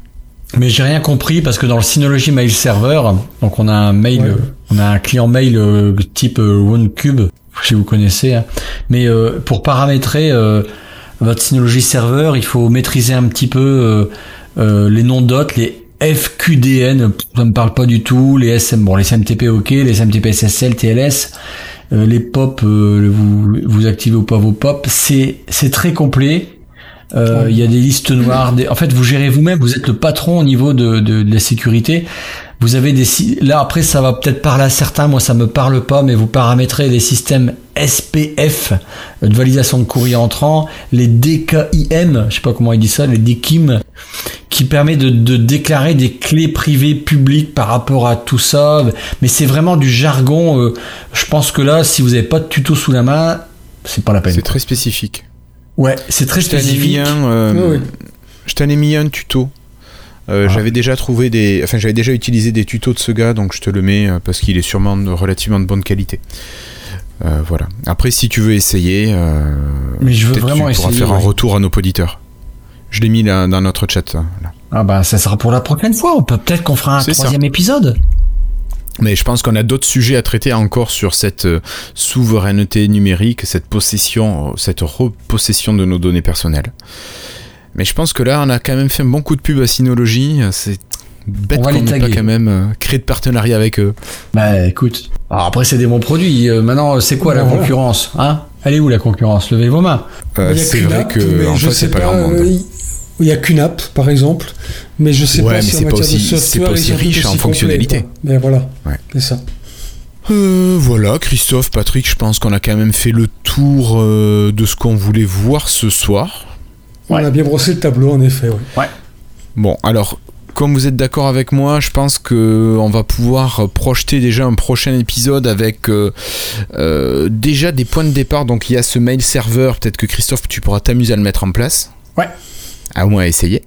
Mais j'ai rien compris parce que dans le Synology Mail Server, donc on a un mail, on a un client mail euh, type euh, OneCube, si vous connaissez. Hein. Mais pour paramétrer votre Synology Server, il faut maîtriser un petit peu les noms d'hôtes, les FQDN, ça me parle pas du tout, les SM, bon les SMTP ok, les SMTP SSL, TLS, euh, les pop, euh, vous, vous activez ou pas vos pop, c'est c'est très complet. Euh, il y a des listes noires. En fait, vous gérez vous-même. Vous êtes le patron au niveau de, de, de la sécurité. Vous avez des là après ça va peut-être parler à certains, moi ça me parle pas, mais vous paramétrez les systèmes SPF de validation de courrier entrant, les DKIM, je sais pas comment il dit ça, les DKIM, qui permet de, de déclarer des clés privées publiques par rapport à tout ça. Mais c'est vraiment du jargon. Euh, je pense que là, si vous n'avez pas de tuto sous la main, c'est pas la peine. C'est très spécifique. Ouais, c'est très spécifique. Euh, je t'en ai mis un tuto euh, ah. J'avais déjà trouvé des, enfin j'avais déjà utilisé des tutos de ce gars, donc je te le mets euh, parce qu'il est sûrement de relativement de bonne qualité. Euh, voilà. Après, si tu veux essayer, mais je veux vraiment tu pourras faire un retour à nos auditeurs. Je l'ai mis là, dans notre chat. Ah bah ça sera pour la prochaine fois. On peut peut-être qu'on fera un troisième épisode. Mais je pense qu'on a d'autres sujets à traiter encore sur cette souveraineté numérique, cette possession, cette repossession de nos données personnelles. Mais je pense que là, on a quand même fait un bon coup de pub à Synology. C'est bête qu'on n'ait pas quand même euh, créé de partenariat avec eux. Bah écoute, Alors après c'est des bons produits. Euh, maintenant, c'est quoi la concurrence hein? Elle est où la concurrence? Levez vos mains. Euh, c'est vrai que en fait, c'est pas, grand monde. Il y a QNAP, par exemple, mais je sais ouais, pas si c'est pas aussi, c'est pas aussi riche en fonctionnalité. Mais voilà, ouais. c'est ça. Euh, voilà, Christophe, Patrick, je pense qu'on a quand même fait le tour de ce qu'on voulait voir ce soir. On a bien brossé le tableau, en effet. Ouais. Bon, alors, comme vous êtes d'accord avec moi, je pense que on va pouvoir projeter déjà un prochain épisode avec euh, euh, déjà des points de départ. Donc, il y a ce mail serveur. Peut-être que Christophe, tu pourras t'amuser à le mettre en place. Ouais. À moins essayer.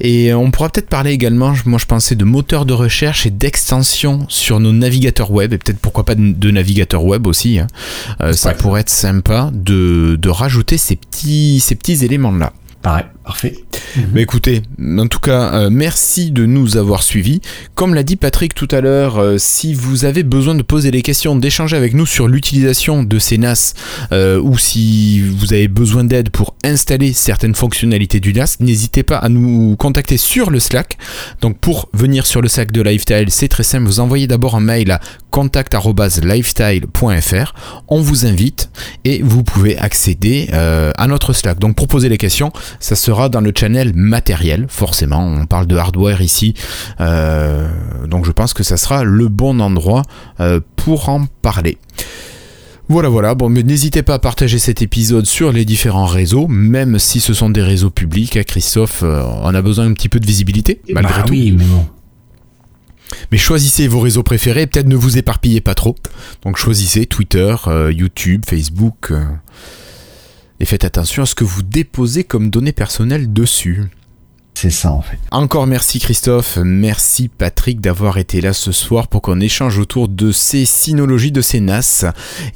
Et on pourra peut-être parler également, moi je pensais de moteurs de recherche et d'extension sur nos navigateurs web, et peut-être pourquoi pas de, navigateurs web aussi. Hein. Euh, ça pourrait être sympa de, de rajouter ces petits, ces petits éléments-là. Pareil, parfait. Mais mhm. écoutez, en tout cas, euh, merci de nous avoir suivis. Comme l'a dit Patrick tout à l'heure, euh, si vous avez besoin de poser des questions, d'échanger avec nous sur l'utilisation de ces NAS, euh, ou si vous avez besoin d'aide pour installer certaines fonctionnalités du NAS, n'hésitez pas à nous contacter sur le Slack. Donc pour venir sur le Slack de Lifestyle, c'est très simple, vous envoyez d'abord un mail à contact.lifestyle.fr. On vous invite et vous pouvez accéder à notre Slack. Donc pour poser les questions, ça sera dans le channel matériel, forcément. On parle de hardware ici. Euh, donc je pense que ça sera le bon endroit euh, pour en parler. Voilà, voilà. Bon, mais n'hésitez pas à partager cet épisode sur les différents réseaux, même si ce sont des réseaux publics. À Christophe, euh, on a besoin un petit peu de visibilité, malgré bah tout. Oui, mais bon. Mais choisissez vos réseaux préférés, peut-être ne vous éparpillez pas trop. Donc choisissez Twitter, YouTube, Facebook. Et faites attention à ce que vous déposez comme données personnelles dessus. C'est ça en fait. Encore merci Christophe, merci Patrick d'avoir été là ce soir pour qu'on échange autour de ces synologies de ces NAS.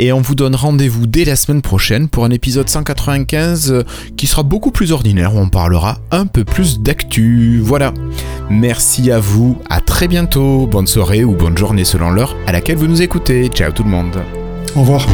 Et on vous donne rendez-vous dès la semaine prochaine pour un épisode 195 euh, qui sera beaucoup plus ordinaire où on parlera un peu plus d'actu. Voilà. Merci à vous, à très bientôt, bonne soirée ou bonne journée selon l'heure à laquelle vous nous écoutez. Ciao tout le monde. Au revoir.